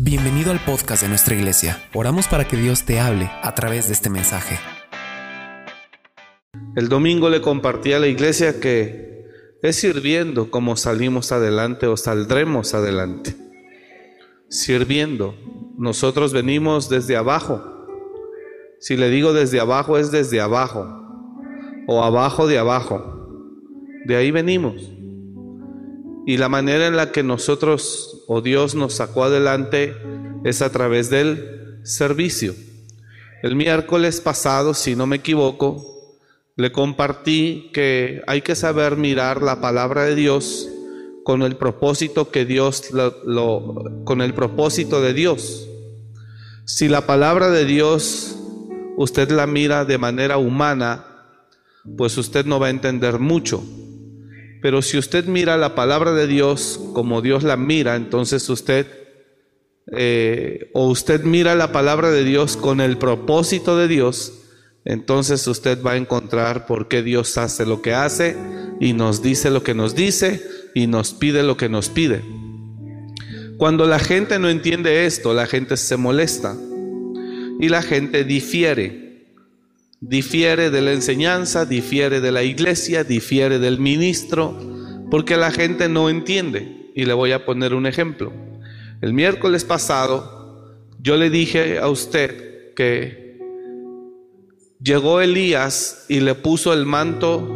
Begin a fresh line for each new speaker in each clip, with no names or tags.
Bienvenido al podcast de nuestra iglesia. Oramos para que Dios te hable a través de este mensaje.
El domingo le compartí a la iglesia que es sirviendo como salimos adelante o saldremos adelante. Sirviendo. Nosotros venimos desde abajo. Si le digo desde abajo es desde abajo o abajo de abajo. De ahí venimos. Y la manera en la que nosotros o Dios nos sacó adelante es a través del servicio. El miércoles pasado, si no me equivoco, le compartí que hay que saber mirar la palabra de Dios con el propósito que Dios lo, con el propósito de Dios. Si la palabra de Dios usted la mira de manera humana, pues usted no va a entender mucho. Pero si usted mira la palabra de Dios como Dios la mira, entonces usted, eh, o usted mira la palabra de Dios con el propósito de Dios, entonces usted va a encontrar por qué Dios hace lo que hace y nos dice lo que nos dice y nos pide lo que nos pide. Cuando la gente no entiende esto, la gente se molesta y la gente difiere difiere de la enseñanza, difiere de la iglesia, difiere del ministro, porque la gente no entiende. Y le voy a poner un ejemplo. El miércoles pasado yo le dije a usted que llegó Elías y le puso el manto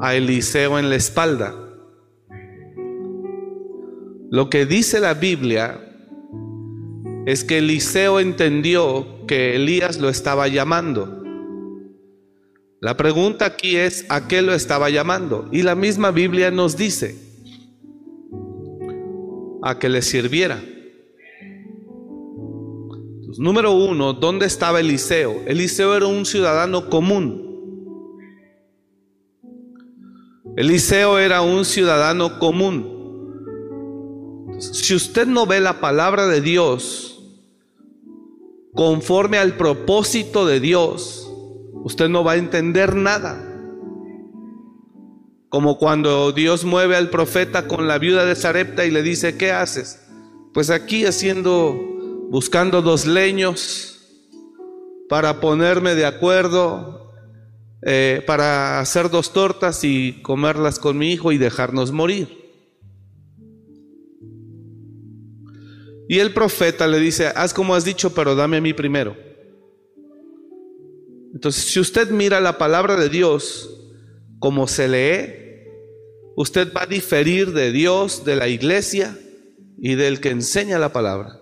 a Eliseo en la espalda. Lo que dice la Biblia es que Eliseo entendió que Elías lo estaba llamando. La pregunta aquí es, ¿a qué lo estaba llamando? Y la misma Biblia nos dice, a que le sirviera. número uno, ¿dónde estaba Eliseo? Eliseo era un ciudadano común. Eliseo era un ciudadano común. Si usted no ve la palabra de Dios, conforme al propósito de Dios, usted no va a entender nada. Como cuando Dios mueve al profeta con la viuda de Sarepta y le dice, ¿qué haces? Pues aquí haciendo, buscando dos leños para ponerme de acuerdo, eh, para hacer dos tortas y comerlas con mi hijo y dejarnos morir. Y el profeta le dice, haz como has dicho, pero dame a mí primero. Entonces, si usted mira la palabra de Dios como se lee, usted va a diferir de Dios, de la iglesia y del que enseña la palabra.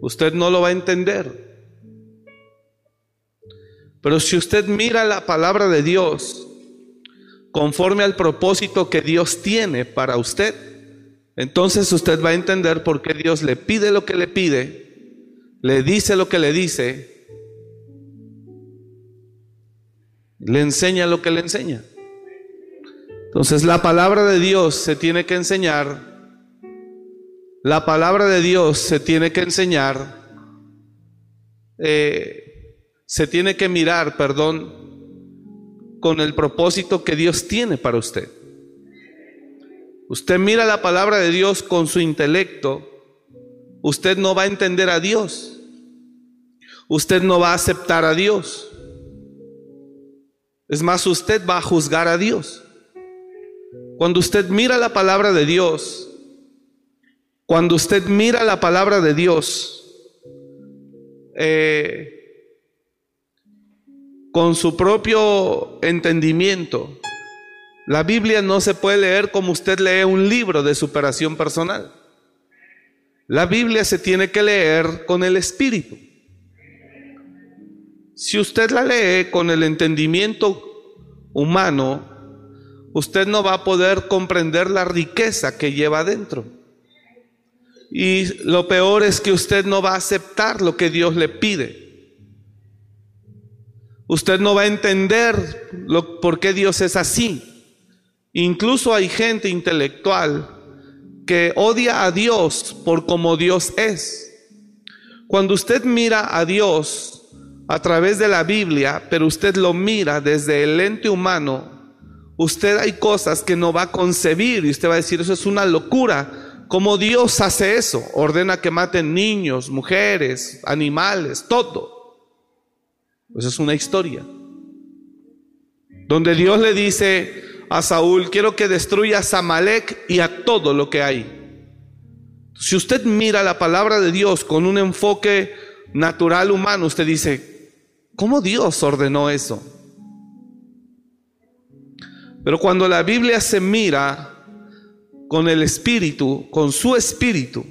Usted no lo va a entender. Pero si usted mira la palabra de Dios conforme al propósito que Dios tiene para usted, entonces usted va a entender por qué Dios le pide lo que le pide, le dice lo que le dice, le enseña lo que le enseña. Entonces la palabra de Dios se tiene que enseñar, la palabra de Dios se tiene que enseñar, eh, se tiene que mirar, perdón, con el propósito que Dios tiene para usted. Usted mira la palabra de Dios con su intelecto, usted no va a entender a Dios. Usted no va a aceptar a Dios. Es más, usted va a juzgar a Dios. Cuando usted mira la palabra de Dios, cuando usted mira la palabra de Dios, eh, con su propio entendimiento, la Biblia no se puede leer como usted lee un libro de superación personal. La Biblia se tiene que leer con el espíritu. Si usted la lee con el entendimiento humano, usted no va a poder comprender la riqueza que lleva adentro. Y lo peor es que usted no va a aceptar lo que Dios le pide. Usted no va a entender por qué Dios es así. Incluso hay gente intelectual que odia a Dios por como Dios es. Cuando usted mira a Dios a través de la Biblia, pero usted lo mira desde el ente humano, usted hay cosas que no va a concebir y usted va a decir, eso es una locura. cómo Dios hace eso. Ordena que maten niños, mujeres, animales, todo. Pues es una historia. Donde Dios le dice a Saúl, quiero que destruyas a Malek y a todo lo que hay. Si usted mira la palabra de Dios con un enfoque natural humano, usted dice, ¿cómo Dios ordenó eso? Pero cuando la Biblia se mira con el espíritu, con su espíritu,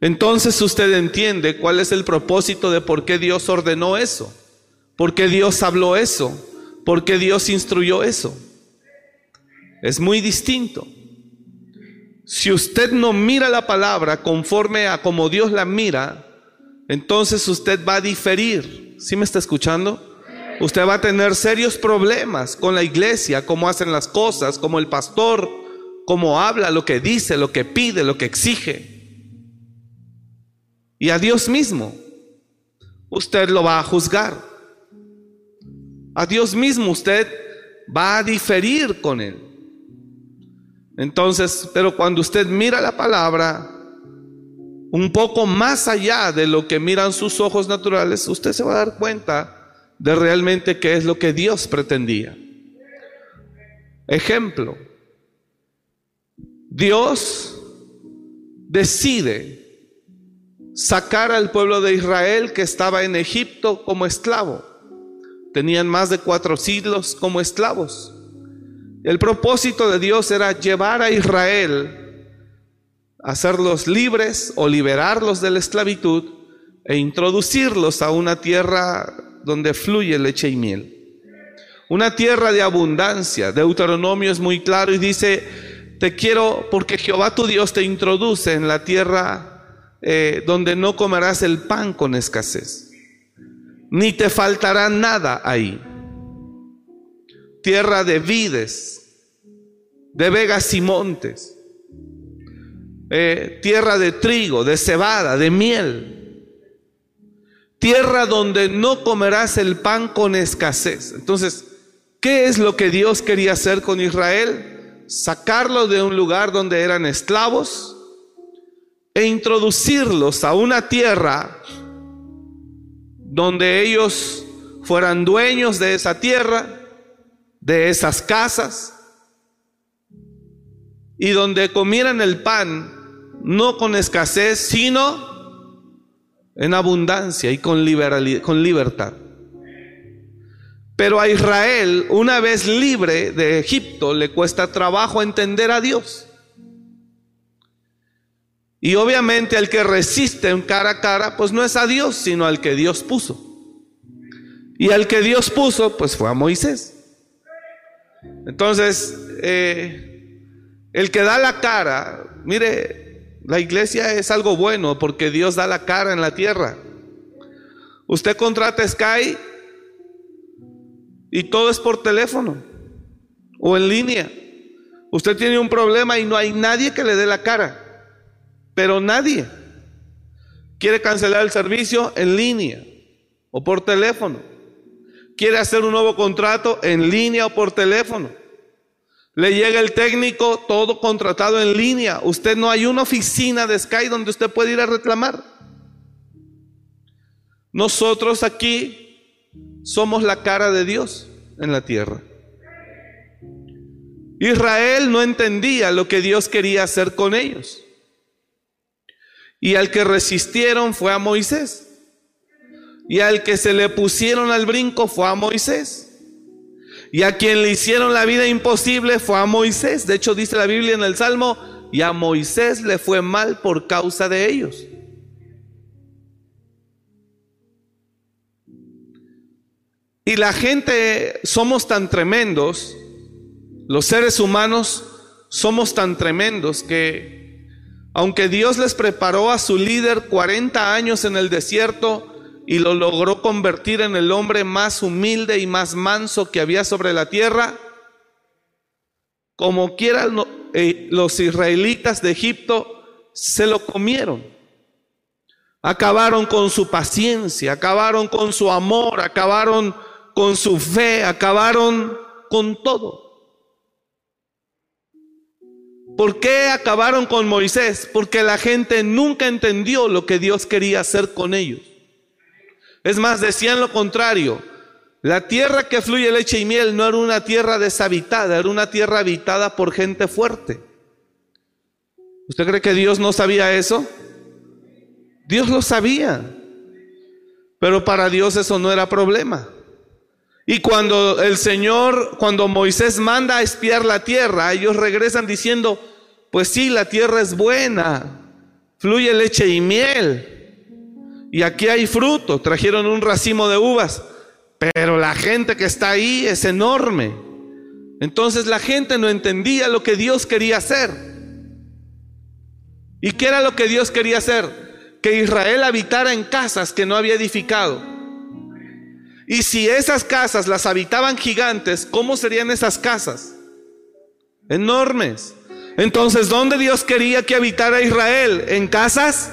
entonces usted entiende cuál es el propósito de por qué Dios ordenó eso, por qué Dios habló eso, por qué Dios instruyó eso. Es muy distinto. Si usted no mira la palabra conforme a como Dios la mira, entonces usted va a diferir. ¿Sí me está escuchando? Usted va a tener serios problemas con la iglesia, cómo hacen las cosas, como el pastor, cómo habla, lo que dice, lo que pide, lo que exige. Y a Dios mismo, usted lo va a juzgar. A Dios mismo usted va a diferir con él. Entonces, pero cuando usted mira la palabra un poco más allá de lo que miran sus ojos naturales, usted se va a dar cuenta de realmente qué es lo que Dios pretendía. Ejemplo, Dios decide sacar al pueblo de Israel que estaba en Egipto como esclavo. Tenían más de cuatro siglos como esclavos. El propósito de Dios era llevar a Israel, hacerlos libres o liberarlos de la esclavitud e introducirlos a una tierra donde fluye leche y miel. Una tierra de abundancia. Deuteronomio es muy claro y dice, te quiero porque Jehová tu Dios te introduce en la tierra eh, donde no comerás el pan con escasez, ni te faltará nada ahí. Tierra de vides, de vegas y montes, eh, tierra de trigo, de cebada, de miel tierra donde no comerás el pan con escasez. Entonces, ¿qué es lo que Dios quería hacer con Israel? Sacarlos de un lugar donde eran esclavos e introducirlos a una tierra donde ellos fueran dueños de esa tierra, de esas casas, y donde comieran el pan no con escasez, sino en abundancia y con, con libertad. Pero a Israel, una vez libre de Egipto, le cuesta trabajo entender a Dios. Y obviamente el que resiste en cara a cara, pues no es a Dios, sino al que Dios puso. Y al que Dios puso, pues fue a Moisés. Entonces, eh, el que da la cara, mire, la iglesia es algo bueno porque Dios da la cara en la tierra. Usted contrata Sky y todo es por teléfono o en línea. Usted tiene un problema y no hay nadie que le dé la cara. Pero nadie quiere cancelar el servicio en línea o por teléfono. Quiere hacer un nuevo contrato en línea o por teléfono. Le llega el técnico, todo contratado en línea. Usted no hay una oficina de Sky donde usted puede ir a reclamar. Nosotros aquí somos la cara de Dios en la tierra. Israel no entendía lo que Dios quería hacer con ellos. Y al que resistieron fue a Moisés. Y al que se le pusieron al brinco fue a Moisés. Y a quien le hicieron la vida imposible fue a Moisés. De hecho, dice la Biblia en el Salmo, y a Moisés le fue mal por causa de ellos. Y la gente somos tan tremendos, los seres humanos somos tan tremendos que aunque Dios les preparó a su líder 40 años en el desierto, y lo logró convertir en el hombre más humilde y más manso que había sobre la tierra. Como quiera, eh, los israelitas de Egipto se lo comieron. Acabaron con su paciencia, acabaron con su amor, acabaron con su fe, acabaron con todo. ¿Por qué acabaron con Moisés? Porque la gente nunca entendió lo que Dios quería hacer con ellos. Es más, decían lo contrario. La tierra que fluye leche y miel no era una tierra deshabitada, era una tierra habitada por gente fuerte. ¿Usted cree que Dios no sabía eso? Dios lo sabía. Pero para Dios eso no era problema. Y cuando el Señor, cuando Moisés manda a espiar la tierra, ellos regresan diciendo, pues sí, la tierra es buena, fluye leche y miel. Y aquí hay fruto, trajeron un racimo de uvas, pero la gente que está ahí es enorme. Entonces la gente no entendía lo que Dios quería hacer. ¿Y qué era lo que Dios quería hacer? Que Israel habitara en casas que no había edificado y si esas casas las habitaban gigantes, ¿cómo serían esas casas? Enormes. Entonces, ¿dónde Dios quería que habitara Israel? En casas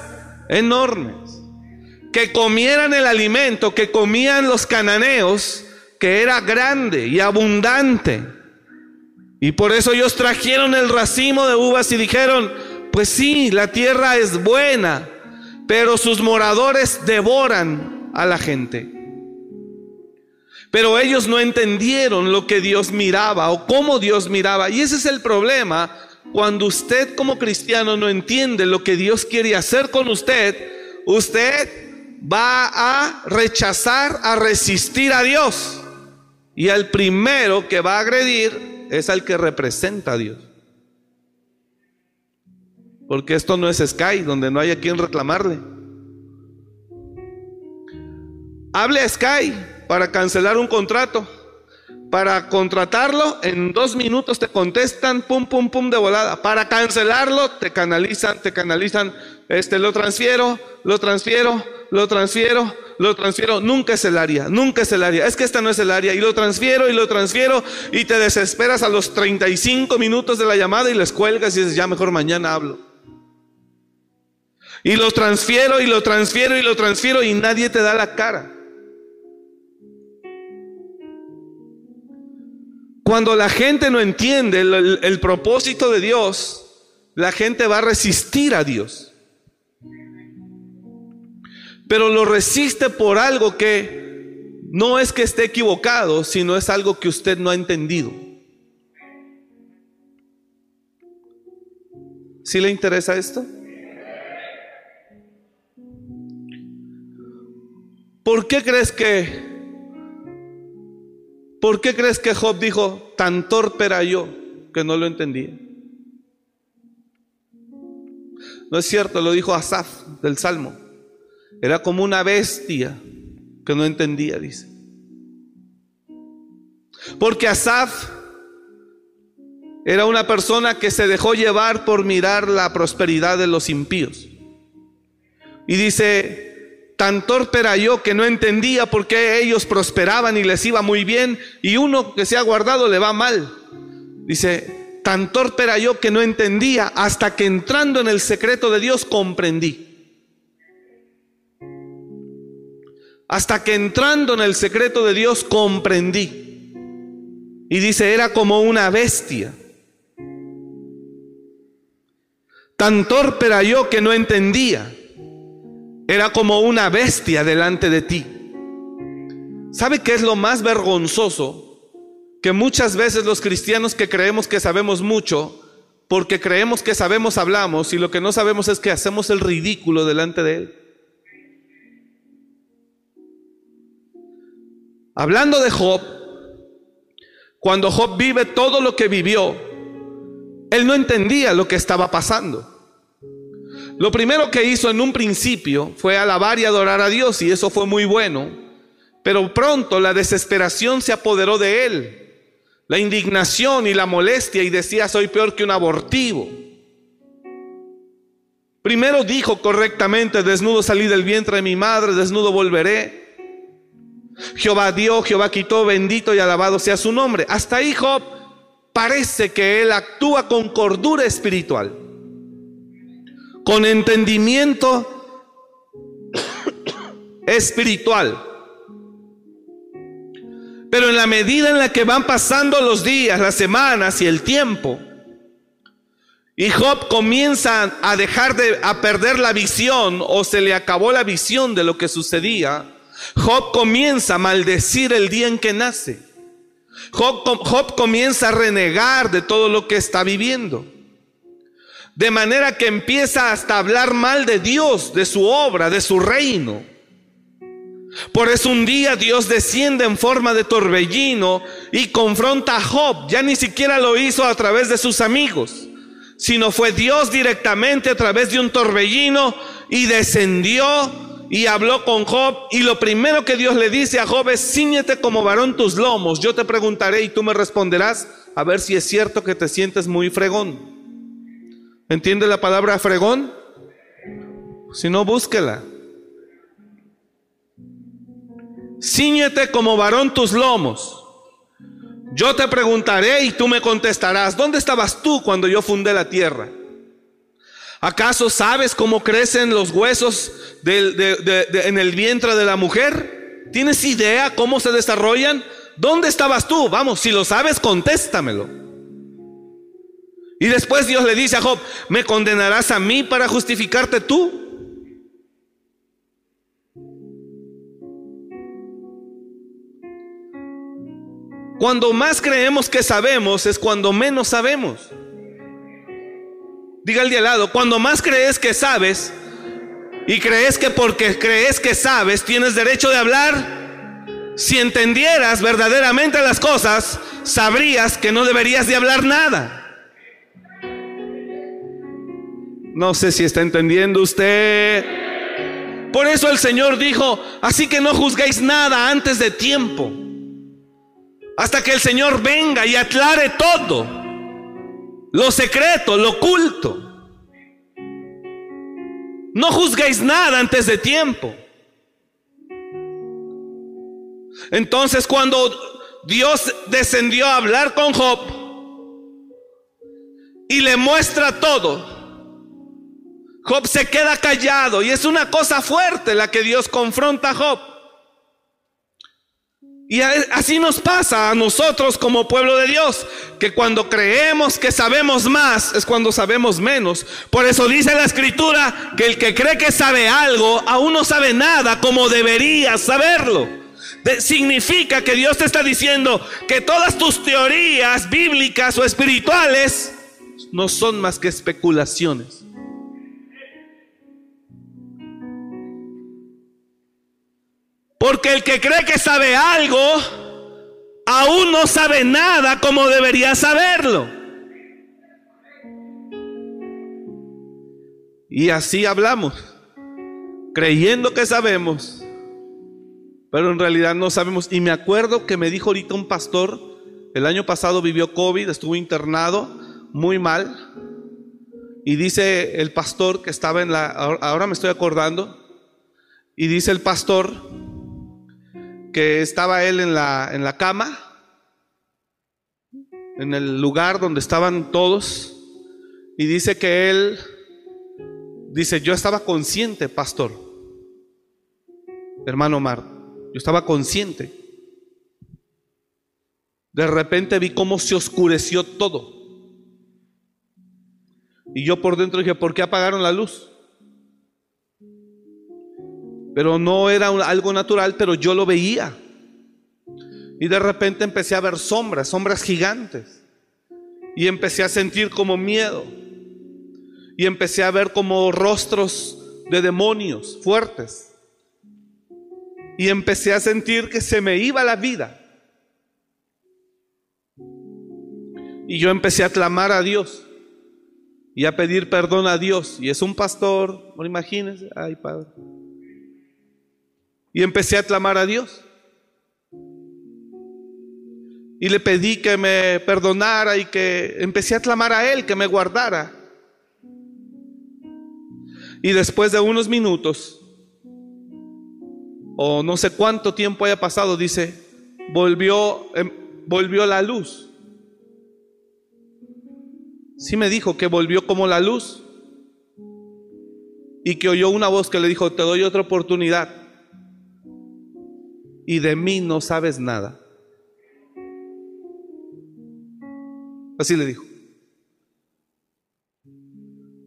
enormes. Que comieran el alimento que comían los cananeos, que era grande y abundante. Y por eso ellos trajeron el racimo de uvas y dijeron, pues sí, la tierra es buena, pero sus moradores devoran a la gente. Pero ellos no entendieron lo que Dios miraba o cómo Dios miraba. Y ese es el problema. Cuando usted como cristiano no entiende lo que Dios quiere hacer con usted, usted va a rechazar, a resistir a Dios. Y el primero que va a agredir es al que representa a Dios. Porque esto no es Sky, donde no hay a quien reclamarle. Hable a Sky, para cancelar un contrato. Para contratarlo, en dos minutos te contestan, pum, pum, pum, de volada. Para cancelarlo, te canalizan, te canalizan, este, lo transfiero, lo transfiero, lo transfiero, lo transfiero. Nunca es el área, nunca es el área. Es que esta no es el área. Y lo transfiero y lo transfiero y te desesperas a los 35 minutos de la llamada y les cuelgas y dices, ya mejor mañana hablo. Y lo transfiero y lo transfiero y lo transfiero y nadie te da la cara. Cuando la gente no entiende el, propósito de Dios, la gente va a resistir a Dios. Pero lo resiste por algo que no es que esté equivocado, sino es algo que usted no ha entendido. ¿Sí le interesa esto? ¿Por qué crees que ¿Por qué crees que Job dijo, tan torpe era yo que no lo entendía? No es cierto, lo dijo Asaf del Salmo. Era como una bestia que no entendía, dice. Porque Asaf era una persona que se dejó llevar por mirar la prosperidad de los impíos. Y dice, Tan torpe era yo que no entendía por qué ellos prosperaban y les iba muy bien y uno que se ha guardado le va mal. Dice, tan torpe era yo que no entendía hasta que entrando en el secreto de Dios comprendí. Hasta que entrando en el secreto de Dios comprendí. Y dice, era como una bestia. Tan torpe era yo que no entendía era como una bestia delante de ti. ¿Sabe qué es lo más vergonzoso? Que muchas veces los cristianos que creemos que sabemos mucho, porque creemos que sabemos, hablamos, y lo que no sabemos es que hacemos el ridículo delante de Él. Hablando de Job, cuando Job vive todo lo que vivió, él no entendía lo que estaba pasando. Lo primero que hizo en un principio fue alabar y adorar a Dios y eso fue muy bueno, pero pronto la desesperación se apoderó de él, la indignación y la molestia y decía soy peor que un abortivo. Primero dijo correctamente, desnudo salí del vientre de mi madre, desnudo volveré. Jehová dio, Jehová quitó, bendito y alabado sea su nombre. Hasta ahí Job parece que él actúa con cordura espiritual con entendimiento espiritual. Pero en la medida en la que van pasando los días, las semanas y el tiempo, Y Job comienza a dejar de, a perder la visión o se le acabó la visión de lo que sucedía. Job comienza a maldecir el día en que nace. Job, Job comienza a renegar de todo lo que está viviendo. De manera que empieza hasta a hablar mal de Dios, de su obra, de su reino. Por eso un día Dios desciende en forma de torbellino y confronta a Job. Ya ni siquiera lo hizo a través de sus amigos, sino fue Dios directamente a través de un torbellino y descendió y habló con Job. Y lo primero que Dios le dice a Job es, ciñete como varón tus lomos. Yo te preguntaré y tú me responderás a ver si es cierto que te sientes muy fregón. ¿Entiende la palabra fregón? Si no, búsquela. Cíñete como varón tus lomos. Yo te preguntaré y tú me contestarás, ¿dónde estabas tú cuando yo fundé la tierra? ¿Acaso sabes cómo crecen los huesos en el vientre de la mujer? ¿Tienes idea cómo se desarrollan? ¿Dónde estabas tú? Vamos, si lo sabes, contéstamelo. Y después Dios le dice a Job, ¿me condenarás a mí para justificarte tú? Cuando más creemos que sabemos es cuando menos sabemos. Diga el de al lado, cuando más crees que sabes y crees que porque crees que sabes tienes derecho de hablar, si entendieras verdaderamente las cosas, sabrías que no deberías de hablar nada. No sé si está entendiendo usted. Por eso el Señor dijo, así que no juzguéis nada antes de tiempo hasta que el Señor venga y aclare todo, lo secreto, lo oculto. No juzguéis nada antes de tiempo. Entonces cuando Dios descendió a hablar con Job y le muestra todo, Job se queda callado y es una cosa fuerte la que Dios confronta a Job. Y así nos pasa a nosotros como pueblo de Dios, que cuando creemos que sabemos más es cuando sabemos menos. Por eso dice la escritura que el que cree que sabe algo aún no sabe nada como debería saberlo. significa que Dios te está diciendo que todas tus teorías bíblicas o espirituales no son más que especulaciones. Porque el que cree que sabe algo, aún no sabe nada como debería saberlo. Y así hablamos, creyendo que sabemos, pero en realidad no sabemos. Y me acuerdo que me dijo ahorita un pastor, el año pasado vivió COVID, estuvo internado, muy mal. Y dice el pastor que estaba en la, ahora me estoy acordando, y dice el pastor que estaba él en la, en la cama, en el lugar donde estaban todos, y dice que él, dice, yo estaba consciente, pastor, hermano Omar, yo estaba consciente. De repente vi cómo se oscureció todo. Y yo por dentro dije, ¿por qué apagaron la luz? Pero no era algo natural, pero yo lo veía. Y de repente empecé a ver sombras, sombras gigantes. Y empecé a sentir como miedo. Y empecé a ver como rostros de demonios fuertes. Y empecé a sentir que se me iba la vida. Y yo empecé a clamar a Dios y a pedir perdón a Dios. Y es un pastor, no imagínense, ay Padre. Y empecé a clamar a Dios. Y le pedí que me perdonara y que empecé a clamar a Él que me guardara. Y después de unos minutos, o no sé cuánto tiempo haya pasado, dice, volvió, em, volvió la luz. Sí me dijo que volvió como la luz y que oyó una voz que le dijo, te doy otra oportunidad y de mí no sabes nada. Así le dijo.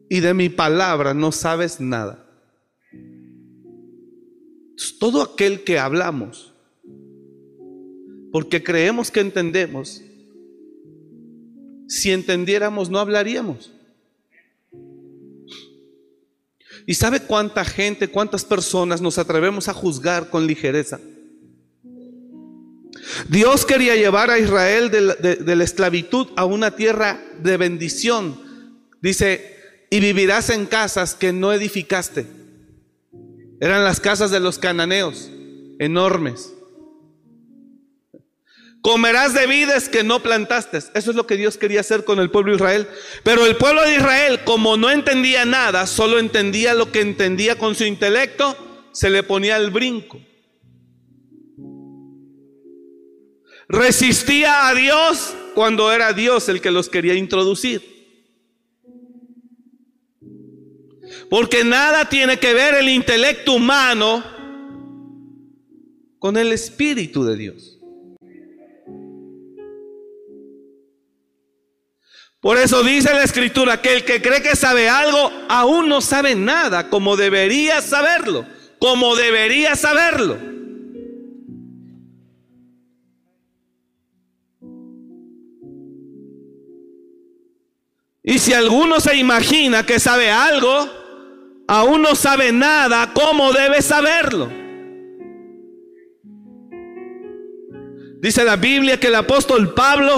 y de mi palabra no sabes nada. Todo aquel que hablamos, porque creemos que entendemos, si entendiéramos no hablaríamos. ¿Y sabe cuánta gente, cuántas personas nos atrevemos a juzgar con ligereza? Dios quería llevar a Israel de la, esclavitud a una tierra de bendición. Dice, y vivirás en casas que no edificaste. Eran las casas de los cananeos, enormes. Comerás de vides que no plantaste. Eso es lo que Dios quería hacer con el pueblo de Israel. Pero el pueblo de Israel, como no entendía nada, solo entendía lo que entendía con su intelecto, se le ponía el brinco. Resistía a Dios cuando era Dios el que los quería introducir. Porque nada tiene que ver el intelecto humano con el Espíritu de Dios. Por eso dice la Escritura que el que cree que sabe algo aún no sabe nada como debería saberlo, como debería saberlo. Y si alguno se imagina que sabe algo, aún no sabe nada cómo debe saberlo. Dice la Biblia que el apóstol Pablo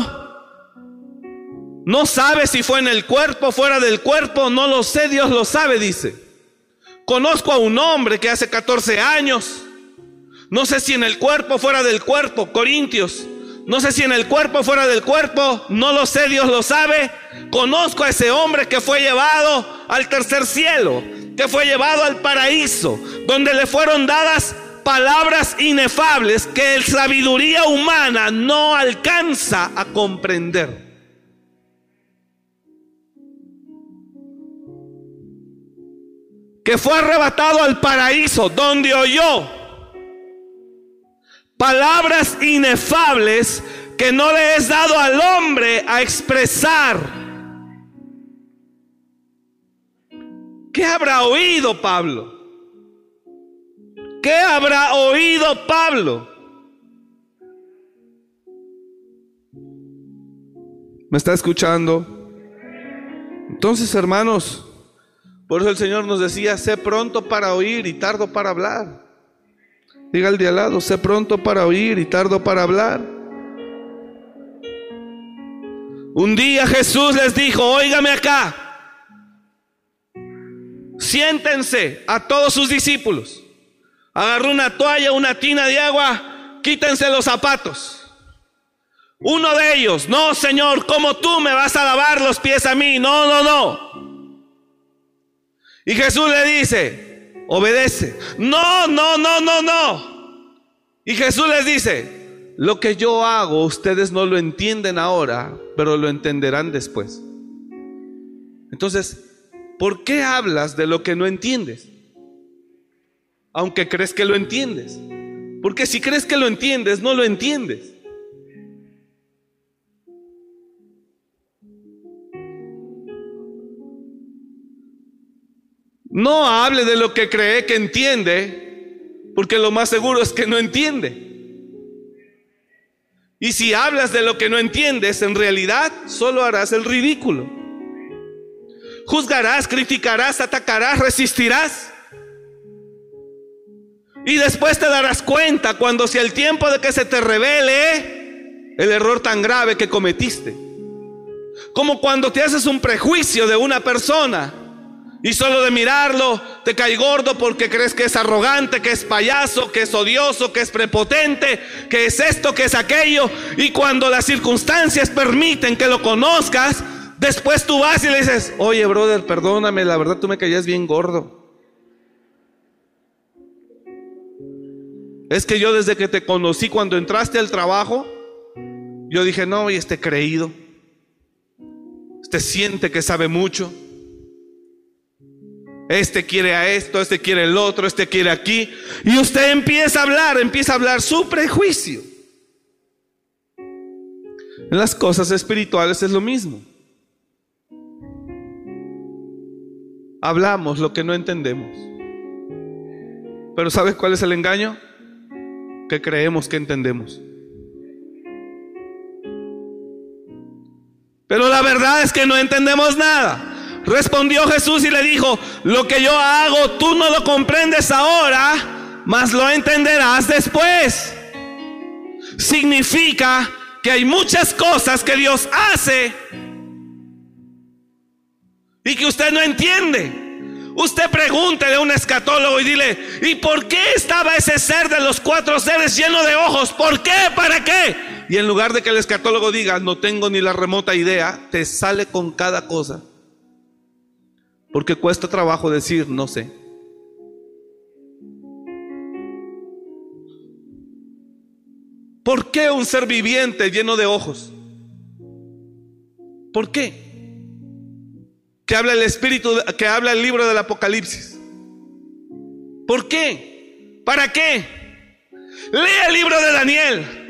no sabe si fue en el cuerpo, fuera del cuerpo, no lo sé, Dios lo sabe, dice. Conozco a un hombre que hace 14 años, no sé si en el cuerpo, fuera del cuerpo, Corintios, no sé si en el cuerpo, fuera del cuerpo, no lo sé, Dios lo sabe. Conozco a ese hombre que fue llevado al tercer cielo, que fue llevado al paraíso, donde le fueron dadas palabras inefables que el sabiduría humana no alcanza a comprender. Que fue arrebatado al paraíso, donde oyó palabras inefables que no le es dado al hombre a expresar. ¿Qué habrá oído Pablo? ¿Qué habrá oído Pablo? ¿Me está escuchando? Entonces, hermanos, por eso el Señor nos decía, sé pronto para oír y tardo para hablar. Diga al de al lado, sé pronto para oír y tardo para hablar. Un día Jesús les dijo, óigame acá, siéntense a todos sus discípulos. Agarró una toalla, una tina de agua, quítense los zapatos. Uno de ellos, no Señor, como tú me vas a lavar los pies a mí? No, no, no. Y Jesús le dice, obedece. No, no, no, no, no. Y Jesús les dice, lo que yo hago ustedes no lo entienden ahora, pero lo entenderán después. Entonces, ¿por qué hablas de lo que no entiendes? Aunque crees que lo entiendes. Porque si crees que lo entiendes, no lo entiendes. No hable de lo que cree que entiende, porque lo más seguro es que no entiende. Y si hablas de lo que no entiendes, en realidad solo harás el ridículo. Juzgarás, criticarás, atacarás, resistirás. Y después te darás cuenta cuando sea el tiempo de que se te revele el error tan grave que cometiste. Como cuando te haces un prejuicio de una persona y solo de mirarlo te cae gordo porque crees que es arrogante, que es payaso, que es odioso, que es prepotente, que es esto, que es aquello. Y cuando las circunstancias permiten que lo conozcas, después tú vas y le dices, oye brother, perdóname, la verdad tú me caías bien gordo. Es que yo desde que te conocí cuando entraste al trabajo, yo dije, no, y este creído, este siente que sabe mucho. Este quiere a esto, este quiere el otro, este quiere aquí. Y usted empieza a hablar, empieza a hablar su prejuicio. En las cosas espirituales es lo mismo. hablamos lo que no entendemos. Pero ¿sabes cuál es el engaño? Que creemos que entendemos. Pero la verdad es que no entendemos nada. Respondió Jesús y le dijo, lo que yo hago tú no lo comprendes ahora, mas lo entenderás después. Significa que hay muchas cosas que Dios hace y que usted no entiende. Usted pregunte de un escatólogo y dile, ¿y por qué estaba ese ser de los cuatro seres lleno de ojos? ¿Por qué? ¿Para qué? Y en lugar de que el escatólogo diga, no tengo ni la remota idea, te sale con cada cosa. Porque cuesta trabajo decir, no sé. ¿Por qué un ser viviente lleno de ojos? ¿Por qué? Que habla el espíritu, que habla el libro del Apocalipsis. ¿Por qué? ¿Para qué? Lea el libro de Daniel.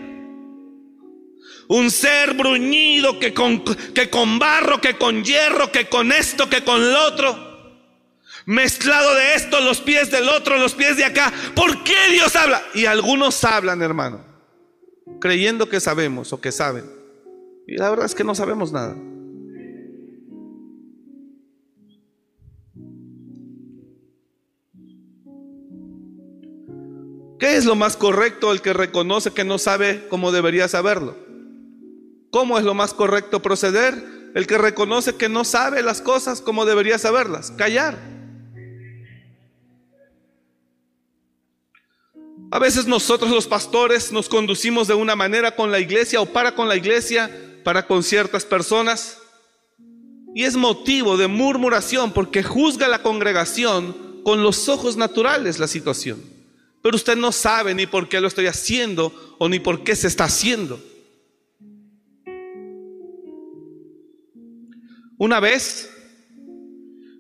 Un ser bruñido que con, que con barro, que con hierro, que con esto, que con lo otro. Mezclado de esto, los pies del otro, los pies de acá. ¿Por qué Dios habla? Y algunos hablan, hermano creyendo que sabemos o que saben. Y la verdad es que no sabemos nada. ¿Qué es lo más correcto el que reconoce que no sabe como debería saberlo? ¿Cómo es lo más correcto proceder? El que reconoce que no sabe las cosas como debería saberlas. Callar. A veces nosotros los pastores nos conducimos de una manera con la iglesia o para con la iglesia, para con ciertas personas. Y es motivo de murmuración porque juzga la congregación con los ojos naturales la situación. Pero usted no sabe ni por qué lo estoy haciendo o ni por qué se está haciendo. Una vez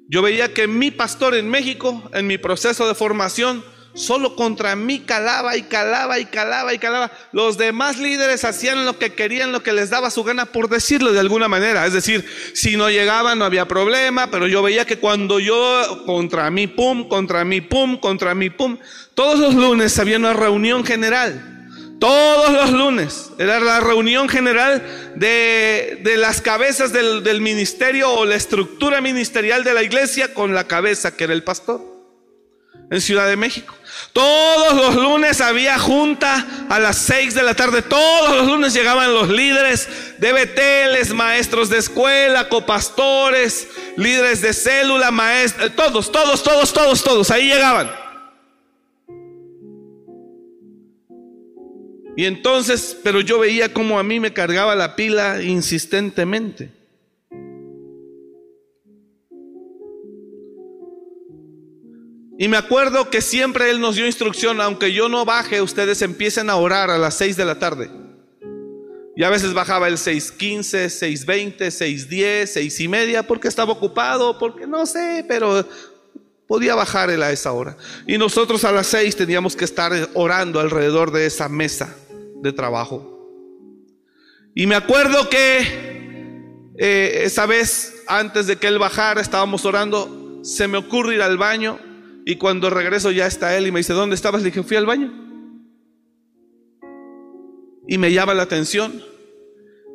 yo veía que mi pastor en México, en mi proceso de formación, solo contra mí calaba y calaba y calaba y calaba. Los demás líderes hacían lo que querían, lo que les daba su gana, por decirlo de alguna manera. Es decir, si no llegaban no había problema, pero yo veía que cuando yo contra mí, pum, contra mí, pum, contra mí, pum, todos los lunes había una reunión general. Todos los lunes era la reunión general de, de las cabezas del, del ministerio o la estructura ministerial de la iglesia con la cabeza que era el pastor en Ciudad de México. Todos los lunes había junta a las 6 de la tarde. Todos los lunes llegaban los líderes de Beteles, maestros de escuela, copastores, líderes de célula, maestros, todos, todos, todos, todos, todos. Ahí llegaban. Y entonces, pero yo veía como a mí me cargaba la pila insistentemente. Y me acuerdo que siempre Él nos dio instrucción, aunque yo no baje, ustedes empiecen a orar a las 6 de la tarde. Y a veces bajaba el 6.15, 6.20, 6.10, 6 y media, porque estaba ocupado, porque no sé, pero podía bajar Él a esa hora. Y nosotros a las 6 teníamos que estar orando alrededor de esa mesa de trabajo. Y me acuerdo que eh, esa vez, antes de que Él bajara, estábamos orando, se me ocurre ir al baño y cuando regreso ya está él y me dice, ¿dónde estabas? Le dije, fui al baño. Y me llama la atención.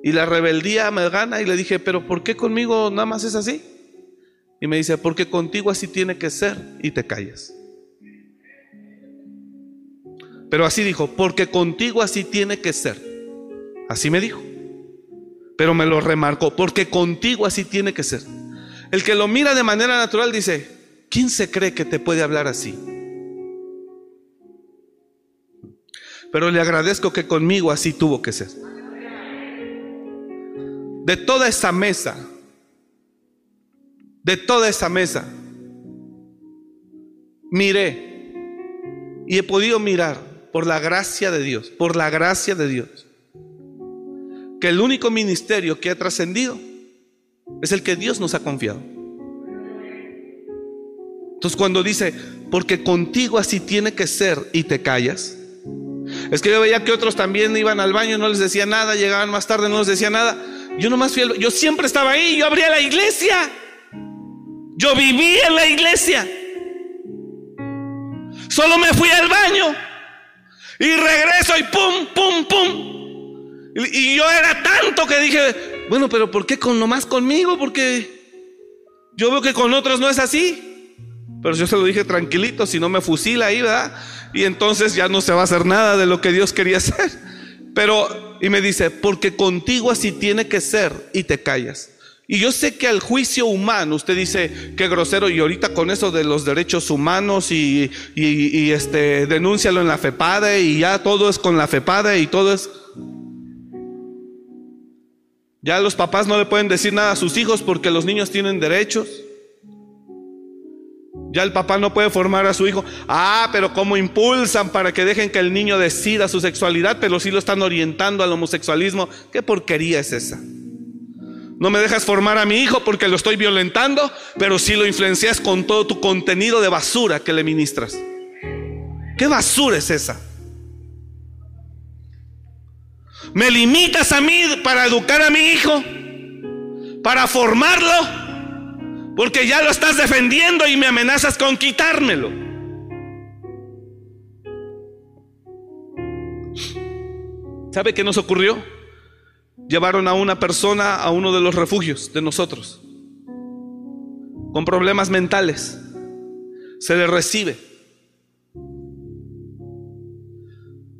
Y la rebeldía me gana y le dije, pero ¿por qué conmigo nada más es así? Y me dice, porque contigo así tiene que ser y te callas. Pero así dijo, porque contigo así tiene que ser. Así me dijo. Pero me lo remarcó, porque contigo así tiene que ser. El que lo mira de manera natural dice, ¿Quién se cree que te puede hablar así? Pero le agradezco que conmigo así tuvo que ser. De toda esa mesa, de toda esa mesa, miré y he podido mirar por la gracia de Dios, por la gracia de Dios, que el único ministerio que ha trascendido es el que Dios nos ha confiado. Entonces cuando dice, porque contigo así tiene que ser y te callas. Es que yo veía que otros también iban al baño, no les decía nada, llegaban más tarde, no les decía nada. Yo nomás fui, yo siempre estaba ahí, yo abría la iglesia. Yo viví en la iglesia. Solo me fui al baño y regreso y pum, pum, pum. Y, yo era tanto que dije, bueno, pero ¿por qué con nomás conmigo? Porque yo veo que con otros no es así. Pero yo se lo dije tranquilito, si no me fusila ahí, ¿verdad? Y entonces ya no se va a hacer nada de lo que Dios quería hacer. Pero, y me dice, porque contigo así tiene que ser y te callas. Y yo sé que al juicio humano, usted dice que grosero, y ahorita con eso de los derechos humanos y, y, este, denúncialo en la FEPADE y ya todo es con la FEPADE y todo es... Ya los papás no le pueden decir nada a sus hijos porque los niños tienen derechos. Ya el papá no puede formar a su hijo. Ah, pero ¿cómo impulsan para que dejen que el niño decida su sexualidad, pero sí lo están orientando al homosexualismo? ¿Qué porquería es esa? No me dejas formar a mi hijo porque lo estoy violentando, pero sí lo influencias con todo tu contenido de basura que le ministras. ¿Qué basura es esa? Me limitas a mí para educar a mi hijo, para formarlo, porque ya lo estás defendiendo y me amenazas con quitármelo. ¿Sabe qué nos ocurrió? Llevaron a una persona a uno de los refugios de nosotros con problemas mentales. Se le recibe.